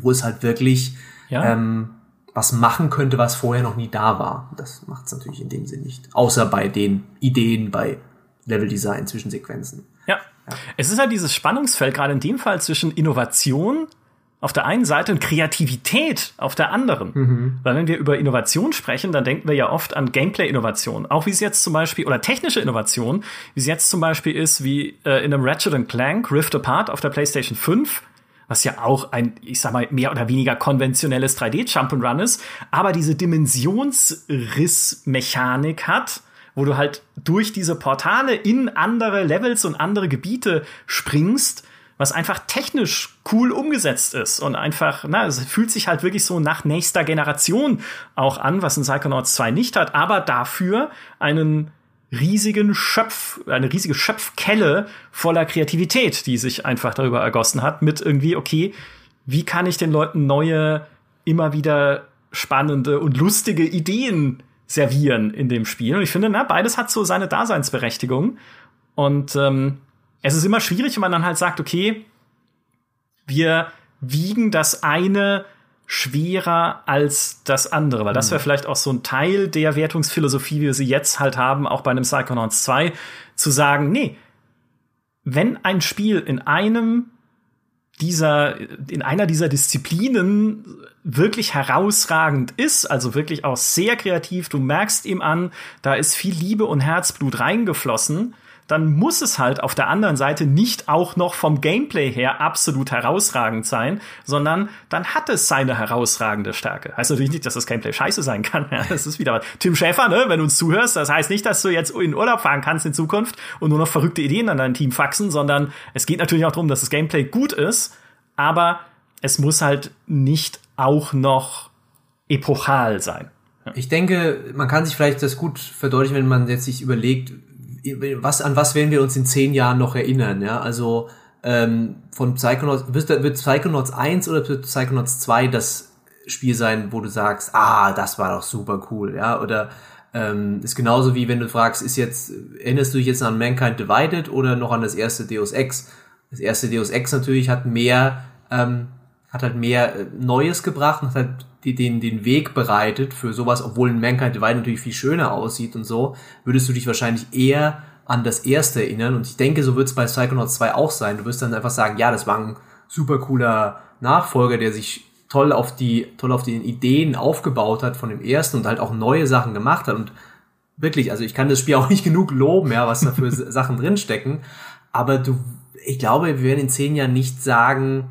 Speaker 3: Wo es halt wirklich ja. ähm, was machen könnte, was vorher noch nie da war. Das macht es natürlich in dem Sinn nicht. Außer bei den Ideen, bei Leveldesign, zwischen Sequenzen.
Speaker 1: Ja. ja. Es ist halt dieses Spannungsfeld, gerade in dem Fall zwischen Innovation auf der einen Seite und Kreativität auf der anderen. Mhm. Weil wenn wir über Innovation sprechen, dann denken wir ja oft an Gameplay-Innovation. Auch wie es jetzt zum Beispiel, oder technische Innovation, wie es jetzt zum Beispiel ist, wie äh, in einem Ratchet Clank Rift Apart auf der PlayStation 5, was ja auch ein, ich sag mal, mehr oder weniger konventionelles 3D-Jump'n'Run ist, aber diese Dimensionsrissmechanik hat, wo du halt durch diese Portale in andere Levels und andere Gebiete springst, was einfach technisch cool umgesetzt ist und einfach, na, es fühlt sich halt wirklich so nach nächster Generation auch an, was ein Psychonauts 2 nicht hat, aber dafür einen riesigen Schöpf, eine riesige Schöpfkelle voller Kreativität, die sich einfach darüber ergossen hat, mit irgendwie, okay, wie kann ich den Leuten neue, immer wieder spannende und lustige Ideen servieren in dem Spiel. Und ich finde, na, beides hat so seine Daseinsberechtigung. Und ähm, es ist immer schwierig, wenn man dann halt sagt, okay, wir wiegen das eine schwerer als das andere, weil das wäre mhm. vielleicht auch so ein Teil der Wertungsphilosophie, wie wir sie jetzt halt haben, auch bei einem Psychonauts 2, zu sagen, nee, wenn ein Spiel in einem dieser, in einer dieser Disziplinen wirklich herausragend ist, also wirklich auch sehr kreativ, du merkst ihm an, da ist viel Liebe und Herzblut reingeflossen, dann muss es halt auf der anderen Seite nicht auch noch vom Gameplay her absolut herausragend sein, sondern dann hat es seine herausragende Stärke. Heißt natürlich nicht, dass das Gameplay scheiße sein kann. Ja, das ist wieder was. Tim Schäfer, ne, wenn du uns zuhörst, das heißt nicht, dass du jetzt in Urlaub fahren kannst in Zukunft und nur noch verrückte Ideen an dein Team faxen, sondern es geht natürlich auch darum, dass das Gameplay gut ist, aber es muss halt nicht auch noch epochal sein.
Speaker 3: Ich denke, man kann sich vielleicht das gut verdeutlichen, wenn man jetzt sich überlegt, was, an was werden wir uns in zehn Jahren noch erinnern, ja? Also, ähm, von Psychonauts, wird, Psychonauts 1 oder wird Psychonauts 2 das Spiel sein, wo du sagst, ah, das war doch super cool, ja, oder ähm, ist genauso wie wenn du fragst, ist jetzt, erinnerst du dich jetzt an Mankind Divided oder noch an das erste Deus Ex? Das erste Deus Ex natürlich hat mehr, ähm, hat halt mehr äh, Neues gebracht und hat halt die, den, den Weg bereitet für sowas, obwohl Mankind Divided natürlich viel schöner aussieht und so, würdest du dich wahrscheinlich eher an das erste erinnern. Und ich denke, so wird es bei Psychonauts 2 auch sein. Du wirst dann einfach sagen, ja, das war ein super cooler Nachfolger, der sich toll auf die, toll auf die Ideen aufgebaut hat von dem ersten und halt auch neue Sachen gemacht hat. Und wirklich, also ich kann das Spiel auch nicht genug loben, ja, was da für Sachen drinstecken. Aber du, ich glaube, wir werden in zehn Jahren nicht sagen,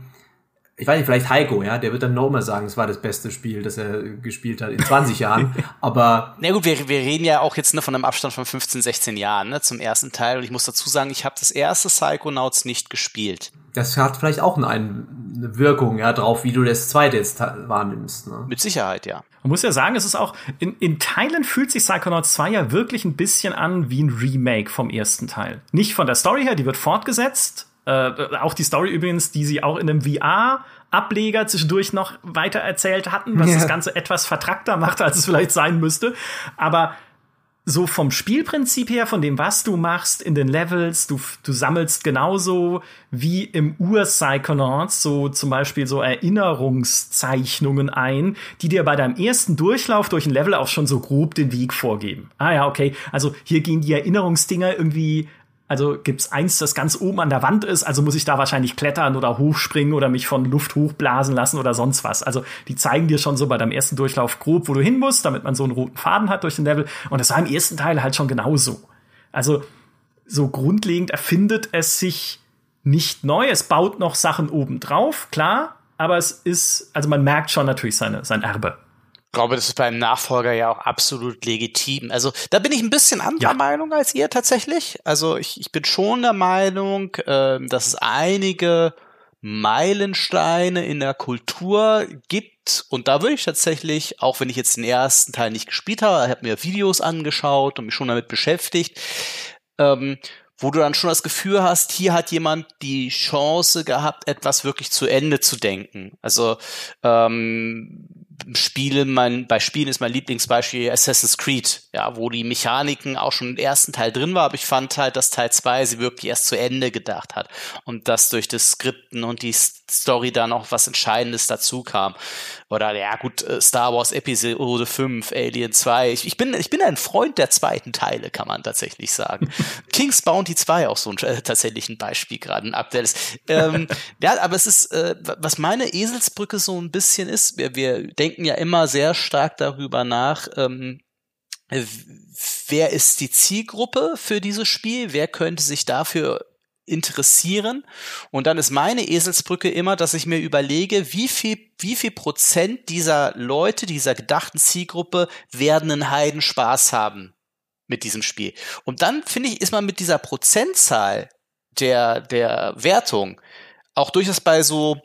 Speaker 3: ich weiß nicht, vielleicht Heiko, ja, der wird dann noch immer sagen, es war das beste Spiel, das er gespielt hat in 20 Jahren. Aber.
Speaker 2: Na gut, wir, wir reden ja auch jetzt ne, von einem Abstand von 15, 16 Jahren ne, zum ersten Teil. Und ich muss dazu sagen, ich habe das erste Psychonauts nicht gespielt.
Speaker 3: Das hat vielleicht auch eine, eine Wirkung ja, drauf, wie du das zweite jetzt wahrnimmst. Ne?
Speaker 2: Mit Sicherheit, ja.
Speaker 1: Man muss ja sagen, es ist auch, in, in Teilen fühlt sich Psychonauts 2 ja wirklich ein bisschen an wie ein Remake vom ersten Teil. Nicht von der Story her, die wird fortgesetzt, äh, auch die Story übrigens, die sie auch in einem VR-Ableger zwischendurch noch weiter erzählt hatten, was ja. das Ganze etwas vertrackter macht, als es vielleicht sein müsste. Aber so vom Spielprinzip her, von dem, was du machst in den Levels, du, du sammelst genauso wie im Ur-Psychonauts so zum Beispiel so Erinnerungszeichnungen ein, die dir bei deinem ersten Durchlauf durch ein Level auch schon so grob den Weg vorgeben. Ah ja, okay. Also hier gehen die Erinnerungsdinger irgendwie also gibt's eins, das ganz oben an der Wand ist, also muss ich da wahrscheinlich klettern oder hochspringen oder mich von Luft hochblasen lassen oder sonst was. Also die zeigen dir schon so bei deinem ersten Durchlauf grob, wo du hin musst, damit man so einen roten Faden hat durch den Level. Und das war im ersten Teil halt schon genauso. Also so grundlegend erfindet es sich nicht neu. Es baut noch Sachen oben drauf, klar, aber es ist, also man merkt schon natürlich seine, sein Erbe
Speaker 2: glaube, das ist beim Nachfolger ja auch absolut legitim. Also da bin ich ein bisschen anderer ja. Meinung als ihr tatsächlich. Also ich, ich bin schon der Meinung, äh, dass es einige Meilensteine in der Kultur gibt. Und da würde ich tatsächlich, auch wenn ich jetzt den ersten Teil nicht gespielt habe, ich habe mir Videos angeschaut und mich schon damit beschäftigt, ähm, wo du dann schon das Gefühl hast, hier hat jemand die Chance gehabt, etwas wirklich zu Ende zu denken. Also ähm, Spiele, mein, bei Spielen ist mein Lieblingsbeispiel Assassin's Creed, ja, wo die Mechaniken auch schon im ersten Teil drin war, aber ich fand halt, dass Teil 2 sie wirklich erst zu Ende gedacht hat. Und dass durch das Skripten und die Story da noch was Entscheidendes dazu kam. Oder ja gut, äh, Star Wars Episode 5, Alien 2. Ich, ich, bin, ich bin ein Freund der zweiten Teile, kann man tatsächlich sagen. King's Bounty 2 auch so ein äh, tatsächlich ein Beispiel gerade, ein aktuelles. Ähm, ja, aber es ist, äh, was meine Eselsbrücke so ein bisschen ist, wir, wir denken ja immer sehr stark darüber nach, ähm, wer ist die Zielgruppe für dieses Spiel? Wer könnte sich dafür interessieren. Und dann ist meine Eselsbrücke immer, dass ich mir überlege, wie viel, wie viel Prozent dieser Leute, dieser gedachten Zielgruppe werden einen Heiden Spaß haben mit diesem Spiel. Und dann finde ich, ist man mit dieser Prozentzahl der, der Wertung auch durchaus bei so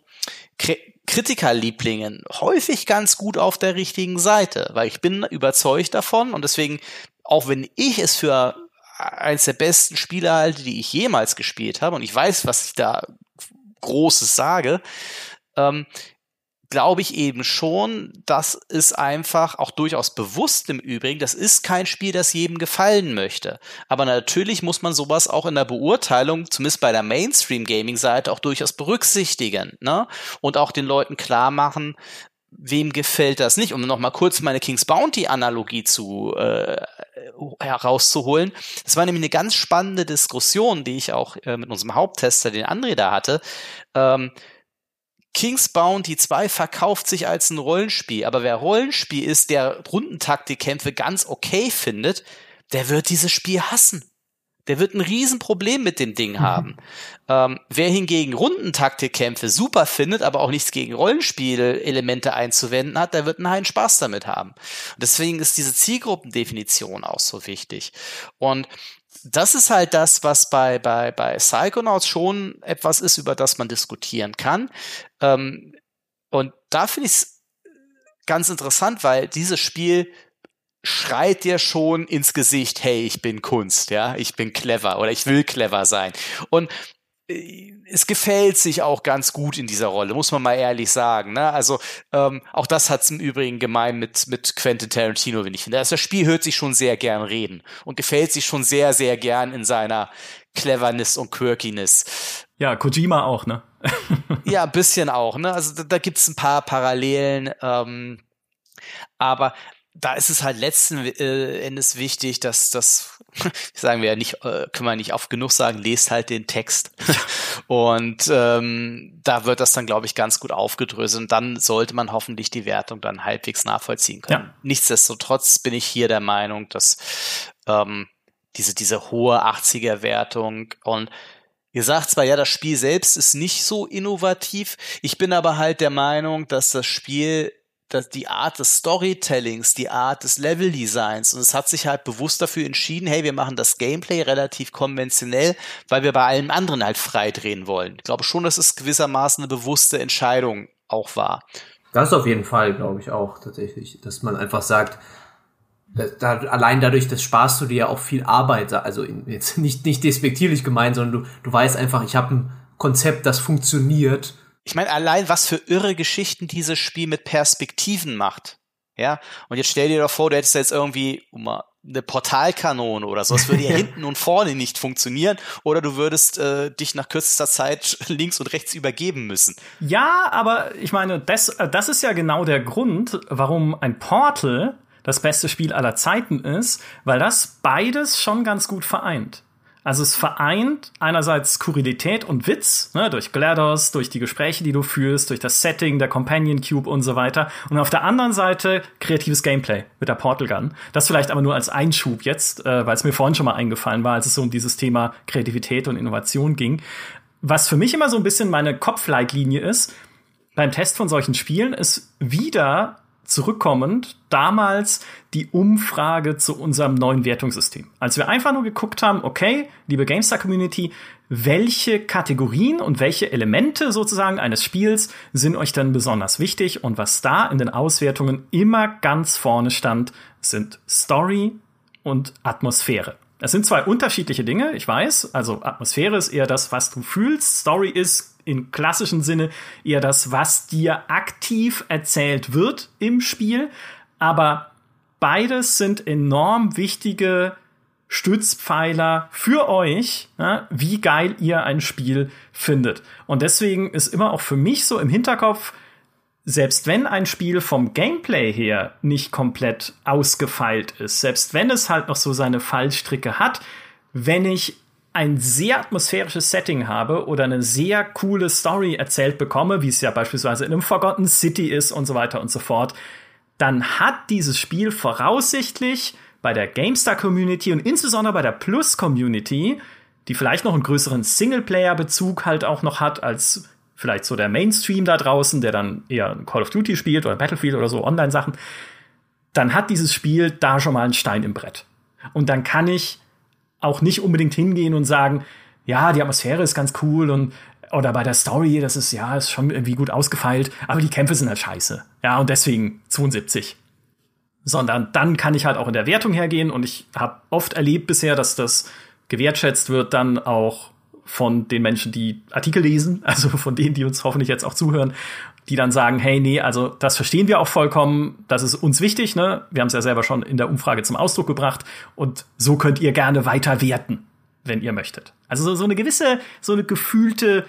Speaker 2: Kritikerlieblingen häufig ganz gut auf der richtigen Seite, weil ich bin überzeugt davon und deswegen, auch wenn ich es für eines der besten Spiele halte, die ich jemals gespielt habe, und ich weiß, was ich da Großes sage, ähm, glaube ich eben schon, das ist einfach auch durchaus bewusst im Übrigen, das ist kein Spiel, das jedem gefallen möchte. Aber natürlich muss man sowas auch in der Beurteilung, zumindest bei der Mainstream-Gaming-Seite, auch durchaus berücksichtigen. Ne? Und auch den Leuten klar machen, wem gefällt das nicht? Um noch mal kurz meine King's Bounty Analogie zu äh, herauszuholen. Das war nämlich eine ganz spannende Diskussion, die ich auch äh, mit unserem Haupttester, den André da hatte. Ähm, King's Bounty 2 verkauft sich als ein Rollenspiel, aber wer Rollenspiel ist, der Rundentaktikkämpfe ganz okay findet, der wird dieses Spiel hassen. Der wird ein Riesenproblem mit dem Ding mhm. haben. Ähm, wer hingegen Rundentaktikkämpfe super findet, aber auch nichts gegen Rollenspielelemente einzuwenden hat, der wird einen heilen Spaß damit haben. Und deswegen ist diese Zielgruppendefinition auch so wichtig. Und das ist halt das, was bei, bei, bei Psychonauts schon etwas ist, über das man diskutieren kann. Ähm, und da finde ich es ganz interessant, weil dieses Spiel schreit dir schon ins Gesicht, hey, ich bin Kunst, ja, ich bin clever oder ich will clever sein. Und es gefällt sich auch ganz gut in dieser Rolle, muss man mal ehrlich sagen. Ne? Also ähm, auch das hat's im Übrigen gemein mit, mit Quentin Tarantino, wenn ich finde. Also das Spiel hört sich schon sehr gern reden und gefällt sich schon sehr, sehr gern in seiner Cleverness und Quirkiness.
Speaker 1: Ja, Kojima auch, ne?
Speaker 2: ja, ein bisschen auch, ne? Also da, da gibt's ein paar Parallelen. Ähm, aber da ist es halt letzten äh, Endes wichtig, dass das, sagen wir ja nicht, äh, können wir nicht oft genug sagen, lest halt den Text. und ähm, da wird das dann, glaube ich, ganz gut aufgedröselt. Und dann sollte man hoffentlich die Wertung dann halbwegs nachvollziehen können. Ja. Nichtsdestotrotz bin ich hier der Meinung, dass ähm, diese, diese hohe 80er-Wertung und Ihr sagt zwar, ja, das Spiel selbst ist nicht so innovativ. Ich bin aber halt der Meinung, dass das Spiel dass die Art des Storytellings, die Art des Leveldesigns und es hat sich halt bewusst dafür entschieden, hey, wir machen das Gameplay relativ konventionell, weil wir bei allem anderen halt frei drehen wollen. Ich glaube schon, dass es gewissermaßen eine bewusste Entscheidung auch war.
Speaker 3: Das auf jeden Fall, glaube ich auch tatsächlich, dass man einfach sagt, da, allein dadurch, das sparst du dir ja auch viel Arbeit, also jetzt nicht, nicht despektierlich gemeint, sondern du, du weißt einfach, ich habe ein Konzept, das funktioniert
Speaker 2: ich meine, allein was für irre Geschichten dieses Spiel mit Perspektiven macht. Ja, und jetzt stell dir doch vor, du hättest jetzt irgendwie um mal eine Portalkanone oder so. Es würde ja hinten und vorne nicht funktionieren. Oder du würdest äh, dich nach kürzester Zeit links und rechts übergeben müssen.
Speaker 1: Ja, aber ich meine, das, äh, das ist ja genau der Grund, warum ein Portal das beste Spiel aller Zeiten ist, weil das beides schon ganz gut vereint. Also es vereint einerseits Skurrilität und Witz, ne, durch GLaDOS, durch die Gespräche, die du führst, durch das Setting, der Companion Cube und so weiter. Und auf der anderen Seite kreatives Gameplay mit der Portal Gun. Das vielleicht aber nur als Einschub jetzt, äh, weil es mir vorhin schon mal eingefallen war, als es so um dieses Thema Kreativität und Innovation ging. Was für mich immer so ein bisschen meine Kopfleitlinie ist, beim Test von solchen Spielen ist wieder zurückkommend damals die Umfrage zu unserem neuen Wertungssystem. Als wir einfach nur geguckt haben, okay, liebe GameStar Community, welche Kategorien und welche Elemente sozusagen eines Spiels sind euch denn besonders wichtig und was da in den Auswertungen immer ganz vorne stand, sind Story und Atmosphäre. Es sind zwei unterschiedliche Dinge, ich weiß. Also Atmosphäre ist eher das, was du fühlst. Story ist im klassischen Sinne eher das, was dir aktiv erzählt wird im Spiel. Aber beides sind enorm wichtige Stützpfeiler für euch, ja, wie geil ihr ein Spiel findet. Und deswegen ist immer auch für mich so im Hinterkopf, selbst wenn ein Spiel vom Gameplay her nicht komplett ausgefeilt ist, selbst wenn es halt noch so seine Fallstricke hat, wenn ich ein sehr atmosphärisches Setting habe oder eine sehr coole Story erzählt bekomme, wie es ja beispielsweise in einem Forgotten City ist und so weiter und so fort, dann hat dieses Spiel voraussichtlich bei der GameStar Community und insbesondere bei der Plus Community, die vielleicht noch einen größeren Singleplayer-Bezug halt auch noch hat als vielleicht so der Mainstream da draußen, der dann eher Call of Duty spielt oder Battlefield oder so Online-Sachen, dann hat dieses Spiel da schon mal einen Stein im Brett. Und dann kann ich auch nicht unbedingt hingehen und sagen, ja, die Atmosphäre ist ganz cool und oder bei der Story, das ist ja ist schon irgendwie gut ausgefeilt, aber die Kämpfe sind halt scheiße. Ja, und deswegen 72. Sondern dann kann ich halt auch in der Wertung hergehen und ich habe oft erlebt bisher, dass das gewertschätzt wird dann auch von den Menschen, die Artikel lesen, also von denen, die uns hoffentlich jetzt auch zuhören, die dann sagen, hey, nee, also das verstehen wir auch vollkommen, das ist uns wichtig, ne? Wir haben es ja selber schon in der Umfrage zum Ausdruck gebracht und so könnt ihr gerne weiter werten, wenn ihr möchtet. Also so, so eine gewisse, so eine gefühlte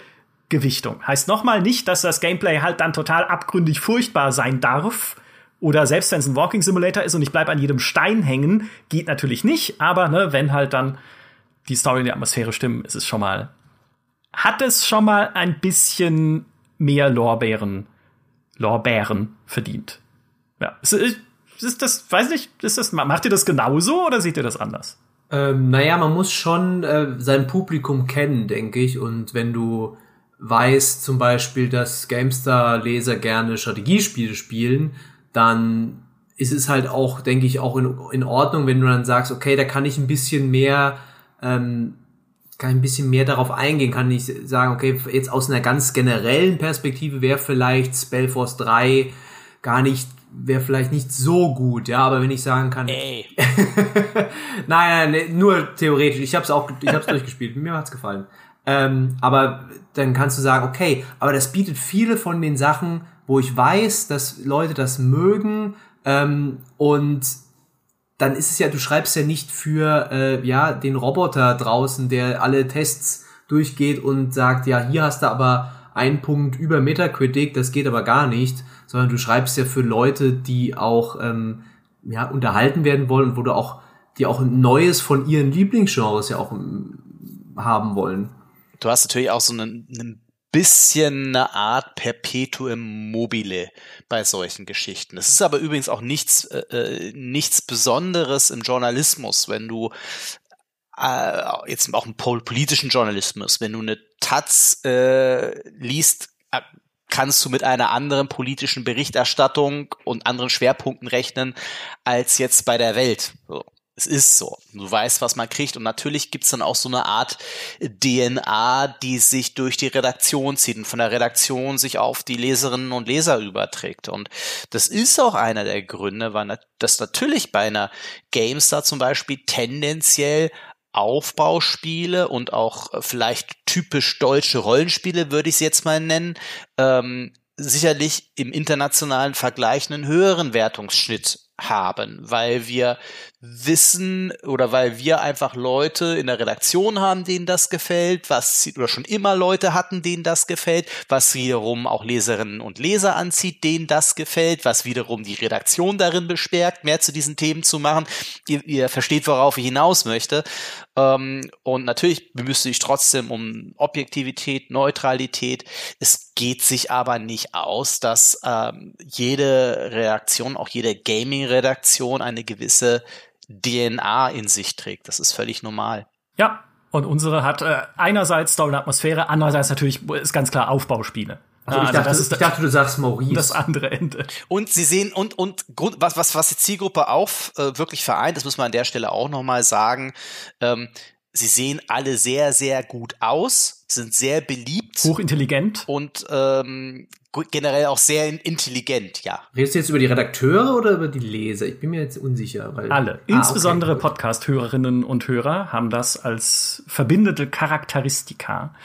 Speaker 1: Gewichtung. Heißt nochmal nicht, dass das Gameplay halt dann total abgründig furchtbar sein darf. Oder selbst wenn es ein Walking Simulator ist und ich bleibe an jedem Stein hängen, geht natürlich nicht. Aber ne, wenn halt dann die Story und die Atmosphäre stimmen, ist es schon mal, hat es schon mal ein bisschen mehr Lorbeeren, Lorbeeren verdient. Ja, ist, ist das, weiß nicht, ist das, macht ihr das genauso oder seht ihr das anders?
Speaker 3: Ähm, naja, man muss schon äh, sein Publikum kennen, denke ich. Und wenn du weißt zum Beispiel, dass GameStar-Leser gerne Strategiespiele spielen, dann ist es halt auch, denke ich, auch in, in Ordnung, wenn du dann sagst, okay, da kann ich ein bisschen mehr ähm, ein bisschen mehr darauf eingehen, kann ich sagen, okay, jetzt aus einer ganz generellen Perspektive wäre vielleicht Spellforce 3 gar nicht, wäre vielleicht nicht so gut, ja, aber wenn ich sagen kann,
Speaker 2: Ey.
Speaker 3: nein, nein, nur theoretisch, ich habe es auch, ich habe es durchgespielt, mir hat's gefallen. Ähm, aber dann kannst du sagen, okay, aber das bietet viele von den Sachen, wo ich weiß, dass Leute das mögen ähm, und dann ist es ja, du schreibst ja nicht für äh, ja den Roboter draußen, der alle Tests durchgeht und sagt, ja, hier hast du aber einen Punkt über Metacritic, das geht aber gar nicht, sondern du schreibst ja für Leute, die auch ähm, ja, unterhalten werden wollen und wo du auch, die auch ein Neues von ihren Lieblingsgenres ja auch ähm, haben wollen.
Speaker 2: Du hast natürlich auch so einen, einen bisschen eine Art Perpetuum mobile bei solchen Geschichten. Es ist aber übrigens auch nichts, äh, äh, nichts Besonderes im Journalismus, wenn du äh, jetzt auch im politischen Journalismus, wenn du eine Taz äh, liest, äh, kannst du mit einer anderen politischen Berichterstattung und anderen Schwerpunkten rechnen als jetzt bei der Welt. So es ist so. Du weißt, was man kriegt. Und natürlich gibt's dann auch so eine Art DNA, die sich durch die Redaktion zieht und von der Redaktion sich auf die Leserinnen und Leser überträgt. Und das ist auch einer der Gründe, weil das natürlich bei einer GameStar zum Beispiel tendenziell Aufbauspiele und auch vielleicht typisch deutsche Rollenspiele, würde ich es jetzt mal nennen, ähm, sicherlich im internationalen Vergleich einen höheren Wertungsschnitt haben, weil wir wissen oder weil wir einfach Leute in der Redaktion haben, denen das gefällt, was oder schon immer Leute hatten, denen das gefällt, was wiederum auch Leserinnen und Leser anzieht, denen das gefällt, was wiederum die Redaktion darin bestärkt, mehr zu diesen Themen zu machen. Ihr, ihr versteht, worauf ich hinaus möchte. Ähm, und natürlich bemüßte ich trotzdem um Objektivität, Neutralität. Es geht sich aber nicht aus, dass ähm, jede Redaktion, auch jede Gaming-Redaktion eine gewisse DNA in sich trägt. Das ist völlig normal.
Speaker 1: Ja, und unsere hat äh, einerseits Story und Atmosphäre, andererseits natürlich ist ganz klar Aufbauspiele.
Speaker 3: Also, ich, also dachte, das ist ich dachte, du sagst Maurice.
Speaker 1: Das andere Ende.
Speaker 2: Und sie sehen, und, und was, was, was die Zielgruppe auch äh, wirklich vereint, das muss man an der Stelle auch nochmal sagen, ähm, sie sehen alle sehr, sehr gut aus, sind sehr beliebt.
Speaker 1: Hochintelligent.
Speaker 2: Und ähm, generell auch sehr intelligent, ja.
Speaker 3: Redest du jetzt über die Redakteure oder über die Leser? Ich bin mir jetzt unsicher.
Speaker 1: Weil Alle. Ah, Insbesondere okay, Podcast-Hörerinnen und Hörer haben das als verbindende Charakteristika.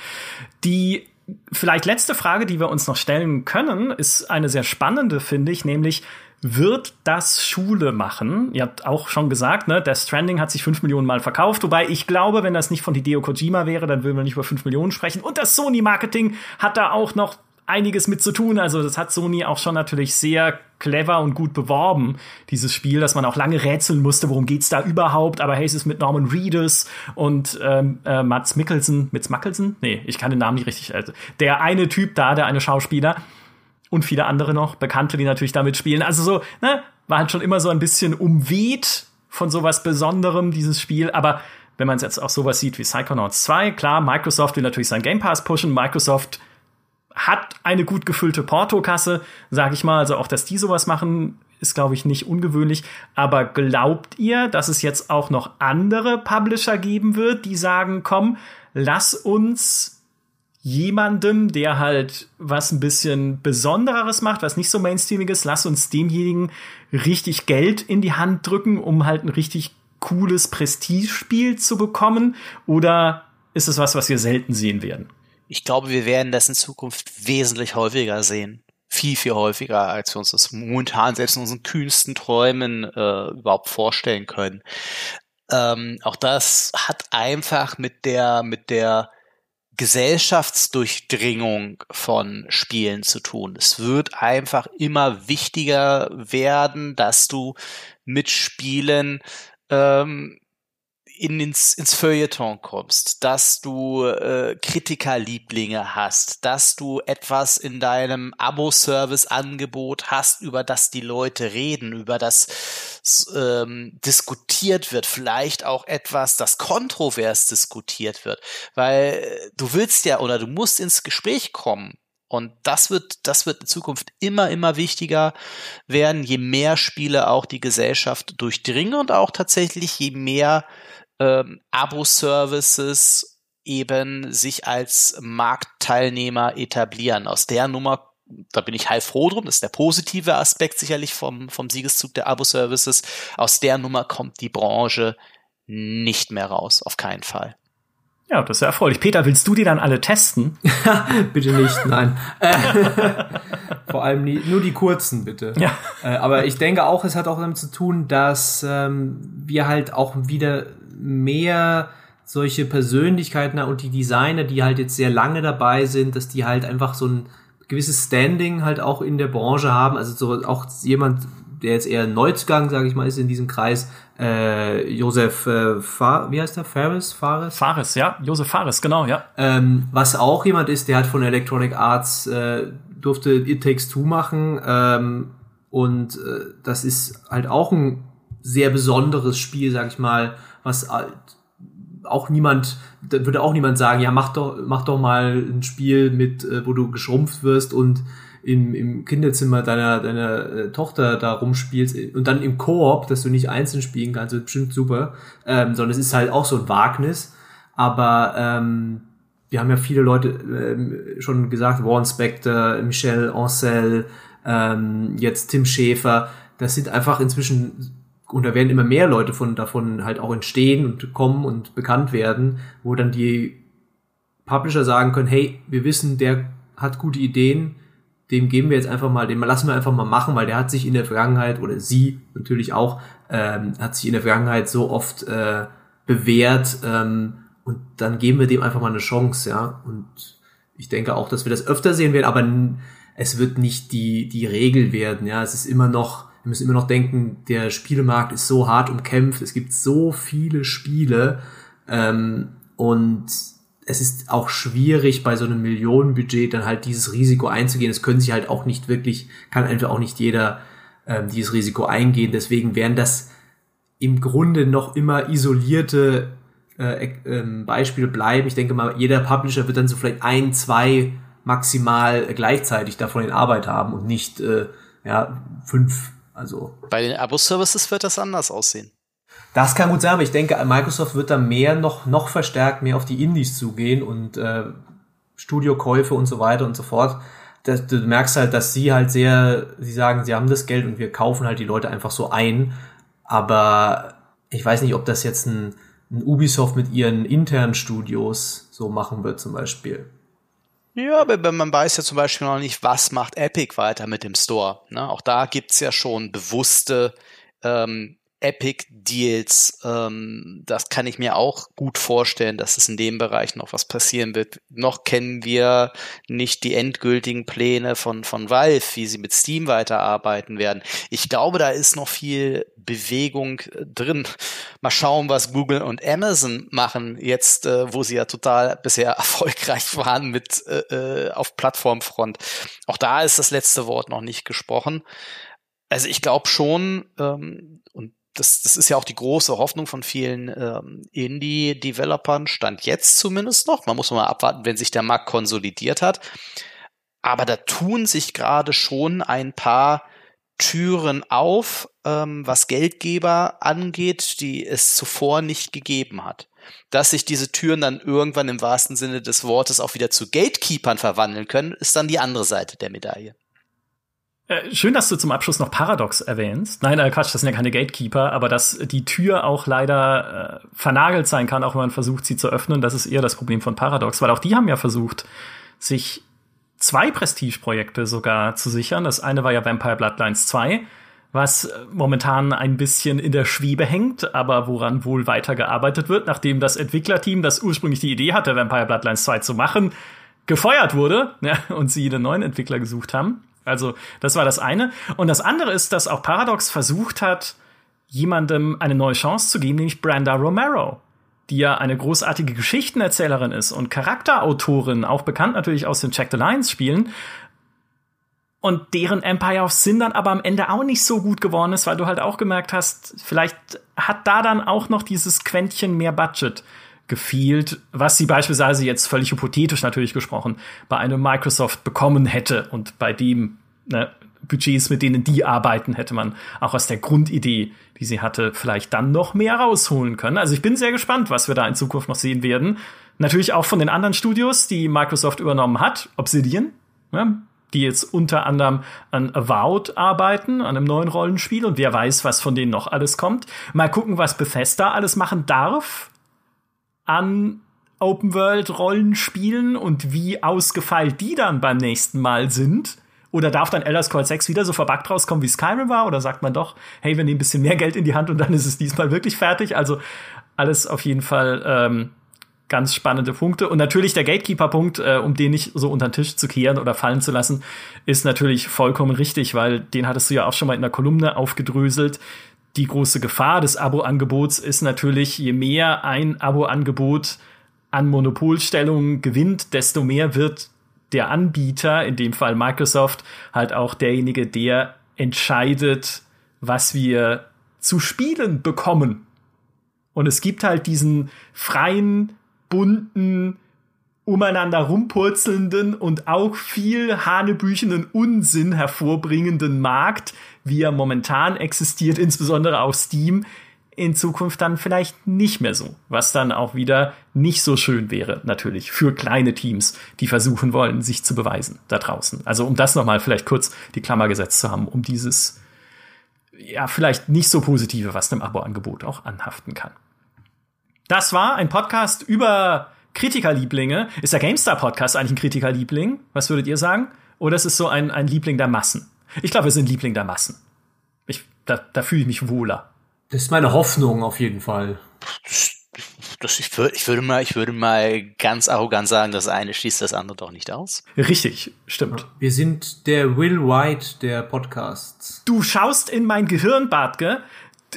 Speaker 1: Die vielleicht letzte Frage, die wir uns noch stellen können, ist eine sehr spannende, finde ich, nämlich wird das Schule machen? Ihr habt auch schon gesagt, ne, Death Stranding hat sich fünf Millionen Mal verkauft, wobei ich glaube, wenn das nicht von Hideo Kojima wäre, dann würden wir nicht über fünf Millionen sprechen. Und das Sony-Marketing hat da auch noch einiges mit zu tun. Also das hat Sony auch schon natürlich sehr clever und gut beworben, dieses Spiel, dass man auch lange rätseln musste, worum geht's da überhaupt. Aber hey, es ist mit Norman Reedus und ähm, äh, Mats Mikkelsen. Mats Mikkelsen? Nee, ich kann den Namen nicht richtig. Also der eine Typ da, der eine Schauspieler und viele andere noch, Bekannte, die natürlich damit spielen. Also so, ne, war halt schon immer so ein bisschen umweht von sowas Besonderem, dieses Spiel. Aber wenn man es jetzt auch sowas sieht wie Psychonauts 2, klar, Microsoft will natürlich sein Game Pass pushen. Microsoft hat eine gut gefüllte Portokasse, sage ich mal. Also auch, dass die sowas machen, ist, glaube ich, nicht ungewöhnlich. Aber glaubt ihr, dass es jetzt auch noch andere Publisher geben wird, die sagen, komm, lass uns jemandem, der halt was ein bisschen Besondereres macht, was nicht so mainstreamiges, lass uns demjenigen richtig Geld in die Hand drücken, um halt ein richtig cooles Prestigespiel zu bekommen? Oder ist es was, was wir selten sehen werden?
Speaker 2: Ich glaube, wir werden das in Zukunft wesentlich häufiger sehen. Viel, viel häufiger, als wir uns das momentan selbst in unseren kühnsten Träumen äh, überhaupt vorstellen können. Ähm, auch das hat einfach mit der, mit der Gesellschaftsdurchdringung von Spielen zu tun. Es wird einfach immer wichtiger werden, dass du mit Spielen ähm, in, ins, ins Feuilleton kommst, dass du äh, Kritikerlieblinge hast, dass du etwas in deinem Abo-Service-Angebot hast, über das die Leute reden, über das ähm, diskutiert wird, vielleicht auch etwas, das kontrovers diskutiert wird, weil äh, du willst ja oder du musst ins Gespräch kommen. Und das wird, das wird in Zukunft immer, immer wichtiger werden, je mehr Spiele auch die Gesellschaft durchdringen und auch tatsächlich je mehr ähm, Abo-Services eben sich als Marktteilnehmer etablieren. Aus der Nummer, da bin ich heilfroh drum, das ist der positive Aspekt sicherlich vom, vom Siegeszug der Abo-Services. Aus der Nummer kommt die Branche nicht mehr raus, auf keinen Fall.
Speaker 1: Ja, das ist ja erfreulich. Peter, willst du die dann alle testen?
Speaker 3: bitte nicht, nein. Vor allem nie, nur die kurzen, bitte.
Speaker 1: Ja.
Speaker 3: Äh, aber ich denke auch, es hat auch damit zu tun, dass ähm, wir halt auch wieder mehr solche Persönlichkeiten und die Designer, die halt jetzt sehr lange dabei sind, dass die halt einfach so ein gewisses Standing halt auch in der Branche haben. Also so auch jemand, der jetzt eher Neuzugang, sage ich mal, ist in diesem Kreis, äh, Josef äh, Fa wie heißt der? Fares? Fares?
Speaker 1: Fares, ja. Josef Fares, genau, ja.
Speaker 3: Ähm, was auch jemand ist, der hat von Electronic Arts äh, durfte It Takes Two machen ähm, und äh, das ist halt auch ein sehr besonderes Spiel, sag ich mal, was auch niemand, da würde auch niemand sagen, ja, mach doch, mach doch mal ein Spiel mit, äh, wo du geschrumpft wirst und im, im Kinderzimmer deiner, deiner äh, Tochter da rumspielst und dann im Koop, dass du nicht einzeln spielen kannst, wird bestimmt super, ähm, sondern es ist halt auch so ein Wagnis. Aber ähm, wir haben ja viele Leute ähm, schon gesagt, Warren Spector, Michel Ancel, ähm, jetzt Tim Schäfer, das sind einfach inzwischen und da werden immer mehr Leute von davon halt auch entstehen und kommen und bekannt werden, wo dann die Publisher sagen können, hey, wir wissen, der hat gute Ideen, dem geben wir jetzt einfach mal, den lassen wir einfach mal machen, weil der hat sich in der Vergangenheit oder sie natürlich auch ähm, hat sich in der Vergangenheit so oft äh, bewährt ähm, und dann geben wir dem einfach mal eine Chance, ja. Und ich denke auch, dass wir das öfter sehen werden, aber es wird nicht die die Regel werden, ja. Es ist immer noch wir müssen immer noch denken, der Spielemarkt ist so hart umkämpft, es gibt so viele Spiele ähm, und es ist auch schwierig bei so einem Millionenbudget dann halt dieses Risiko einzugehen. Es können sich halt auch nicht wirklich, kann einfach auch nicht jeder ähm, dieses Risiko eingehen. Deswegen wären das im Grunde noch immer isolierte äh, äh, Beispiele bleiben. Ich denke mal, jeder Publisher wird dann so vielleicht ein, zwei maximal gleichzeitig davon in Arbeit haben und nicht äh, ja, fünf also
Speaker 2: bei den Abo-Services wird das anders aussehen.
Speaker 3: Das kann gut sein, aber ich denke, Microsoft wird da mehr noch noch verstärkt mehr auf die Indies zugehen und äh, Studiokäufe und so weiter und so fort. Das, du merkst halt, dass sie halt sehr, sie sagen, sie haben das Geld und wir kaufen halt die Leute einfach so ein. Aber ich weiß nicht, ob das jetzt ein, ein Ubisoft mit ihren internen Studios so machen wird zum Beispiel.
Speaker 2: Ja, aber man weiß ja zum Beispiel noch nicht, was macht Epic weiter mit dem Store. Ne? Auch da gibt's ja schon bewusste ähm, Epic-Deals. Ähm, das kann ich mir auch gut vorstellen, dass es in dem Bereich noch was passieren wird. Noch kennen wir nicht die endgültigen Pläne von, von Valve, wie sie mit Steam weiterarbeiten werden. Ich glaube, da ist noch viel Bewegung äh, drin. Mal schauen, was Google und Amazon machen jetzt, äh, wo sie ja total bisher erfolgreich waren mit äh, äh, auf Plattformfront. Auch da ist das letzte Wort noch nicht gesprochen. Also ich glaube schon, ähm, das, das ist ja auch die große Hoffnung von vielen ähm, Indie-Developern, stand jetzt zumindest noch. Man muss mal abwarten, wenn sich der Markt konsolidiert hat. Aber da tun sich gerade schon ein paar Türen auf, ähm, was Geldgeber angeht, die es zuvor nicht gegeben hat. Dass sich diese Türen dann irgendwann im wahrsten Sinne des Wortes auch wieder zu Gatekeepern verwandeln können, ist dann die andere Seite der Medaille.
Speaker 1: Äh, schön, dass du zum Abschluss noch Paradox erwähnst. Nein, äh, Quatsch, das sind ja keine Gatekeeper, aber dass die Tür auch leider äh, vernagelt sein kann, auch wenn man versucht, sie zu öffnen, das ist eher das Problem von Paradox, weil auch die haben ja versucht, sich zwei Prestigeprojekte sogar zu sichern. Das eine war ja Vampire Bloodlines 2, was äh, momentan ein bisschen in der Schwebe hängt, aber woran wohl weitergearbeitet wird, nachdem das Entwicklerteam, das ursprünglich die Idee hatte, Vampire Bloodlines 2 zu machen, gefeuert wurde ja, und sie einen neuen Entwickler gesucht haben. Also, das war das eine. Und das andere ist, dass auch Paradox versucht hat, jemandem eine neue Chance zu geben, nämlich Brenda Romero, die ja eine großartige Geschichtenerzählerin ist und Charakterautorin, auch bekannt natürlich aus den Check the Lines Spielen. Und deren Empire of Sin dann aber am Ende auch nicht so gut geworden ist, weil du halt auch gemerkt hast, vielleicht hat da dann auch noch dieses Quäntchen mehr Budget gefehlt, was sie beispielsweise jetzt völlig hypothetisch natürlich gesprochen bei einem Microsoft bekommen hätte und bei dem ne, Budgets, mit denen die arbeiten, hätte man auch aus der Grundidee, die sie hatte, vielleicht dann noch mehr rausholen können. Also ich bin sehr gespannt, was wir da in Zukunft noch sehen werden. Natürlich auch von den anderen Studios, die Microsoft übernommen hat, Obsidian, ne, die jetzt unter anderem an Avowed arbeiten, an einem neuen Rollenspiel und wer weiß, was von denen noch alles kommt. Mal gucken, was Bethesda alles machen darf an Open-World-Rollenspielen und wie ausgefeilt die dann beim nächsten Mal sind. Oder darf dann Elder Scrolls 6 wieder so verbuggt rauskommen, wie Skyrim war? Oder sagt man doch, hey, wir nehmen ein bisschen mehr Geld in die Hand und dann ist es diesmal wirklich fertig? Also alles auf jeden Fall ähm, ganz spannende Punkte. Und natürlich der Gatekeeper-Punkt, äh, um den nicht so unter den Tisch zu kehren oder fallen zu lassen, ist natürlich vollkommen richtig, weil den hattest du ja auch schon mal in der Kolumne aufgedröselt. Die große Gefahr des Abo-Angebots ist natürlich, je mehr ein Abo-Angebot an Monopolstellung gewinnt, desto mehr wird der Anbieter, in dem Fall Microsoft, halt auch derjenige, der entscheidet, was wir zu spielen bekommen. Und es gibt halt diesen freien, bunten, umeinander rumpurzelnden und auch viel hanebüchenden Unsinn hervorbringenden Markt, wie er momentan existiert, insbesondere auf Steam, in Zukunft dann vielleicht nicht mehr so. Was dann auch wieder nicht so schön wäre, natürlich, für kleine Teams, die versuchen wollen, sich zu beweisen da draußen. Also um das nochmal vielleicht kurz die Klammer gesetzt zu haben, um dieses, ja, vielleicht nicht so positive, was dem Abo-Angebot auch anhaften kann. Das war ein Podcast über Kritikerlieblinge. Ist der GameStar-Podcast eigentlich ein Kritikerliebling? Was würdet ihr sagen? Oder ist es so ein, ein Liebling der Massen? Ich glaube, wir sind Liebling der Massen. Ich, da, da fühle ich mich wohler.
Speaker 3: Das ist meine Hoffnung auf jeden Fall.
Speaker 2: Das, ich, würde, ich, würde mal, ich würde mal ganz arrogant sagen, das eine schließt das andere doch nicht aus.
Speaker 1: Richtig, stimmt.
Speaker 3: Wir sind der Will White der Podcasts.
Speaker 1: Du schaust in mein Gehirn, Bartke.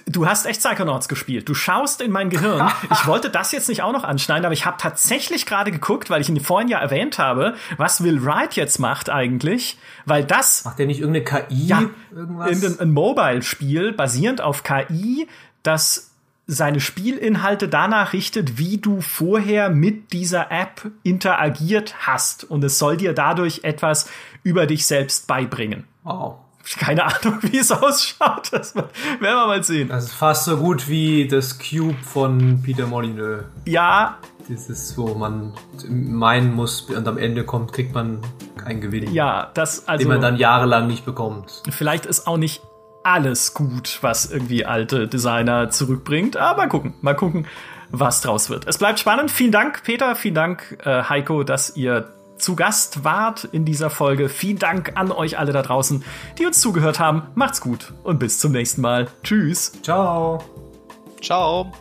Speaker 1: Du hast echt Psychonauts gespielt. Du schaust in mein Gehirn. Ich wollte das jetzt nicht auch noch anschneiden, aber ich habe tatsächlich gerade geguckt, weil ich ihn vorhin ja erwähnt habe, was Will Wright jetzt macht eigentlich, weil das
Speaker 3: macht der nicht irgendeine KI
Speaker 1: ja, irgendwas? Irgendein ein Mobile-Spiel basierend auf KI, das seine Spielinhalte danach richtet, wie du vorher mit dieser App interagiert hast und es soll dir dadurch etwas über dich selbst beibringen.
Speaker 3: Wow
Speaker 1: keine Ahnung, wie es ausschaut. Das werden wir mal sehen.
Speaker 3: Das ist fast so gut wie das Cube von Peter Molyneux.
Speaker 1: Ja.
Speaker 3: Dieses, wo man meinen muss und am Ende kommt, kriegt man einen Gewinn.
Speaker 1: Ja, das also.
Speaker 3: Den man dann jahrelang nicht bekommt.
Speaker 1: Vielleicht ist auch nicht alles gut, was irgendwie alte Designer zurückbringt. Aber mal gucken, mal gucken, was draus wird. Es bleibt spannend. Vielen Dank, Peter. Vielen Dank, äh, Heiko, dass ihr zu Gast wart in dieser Folge. Vielen Dank an euch alle da draußen, die uns zugehört haben. Macht's gut und bis zum nächsten Mal. Tschüss.
Speaker 3: Ciao.
Speaker 2: Ciao.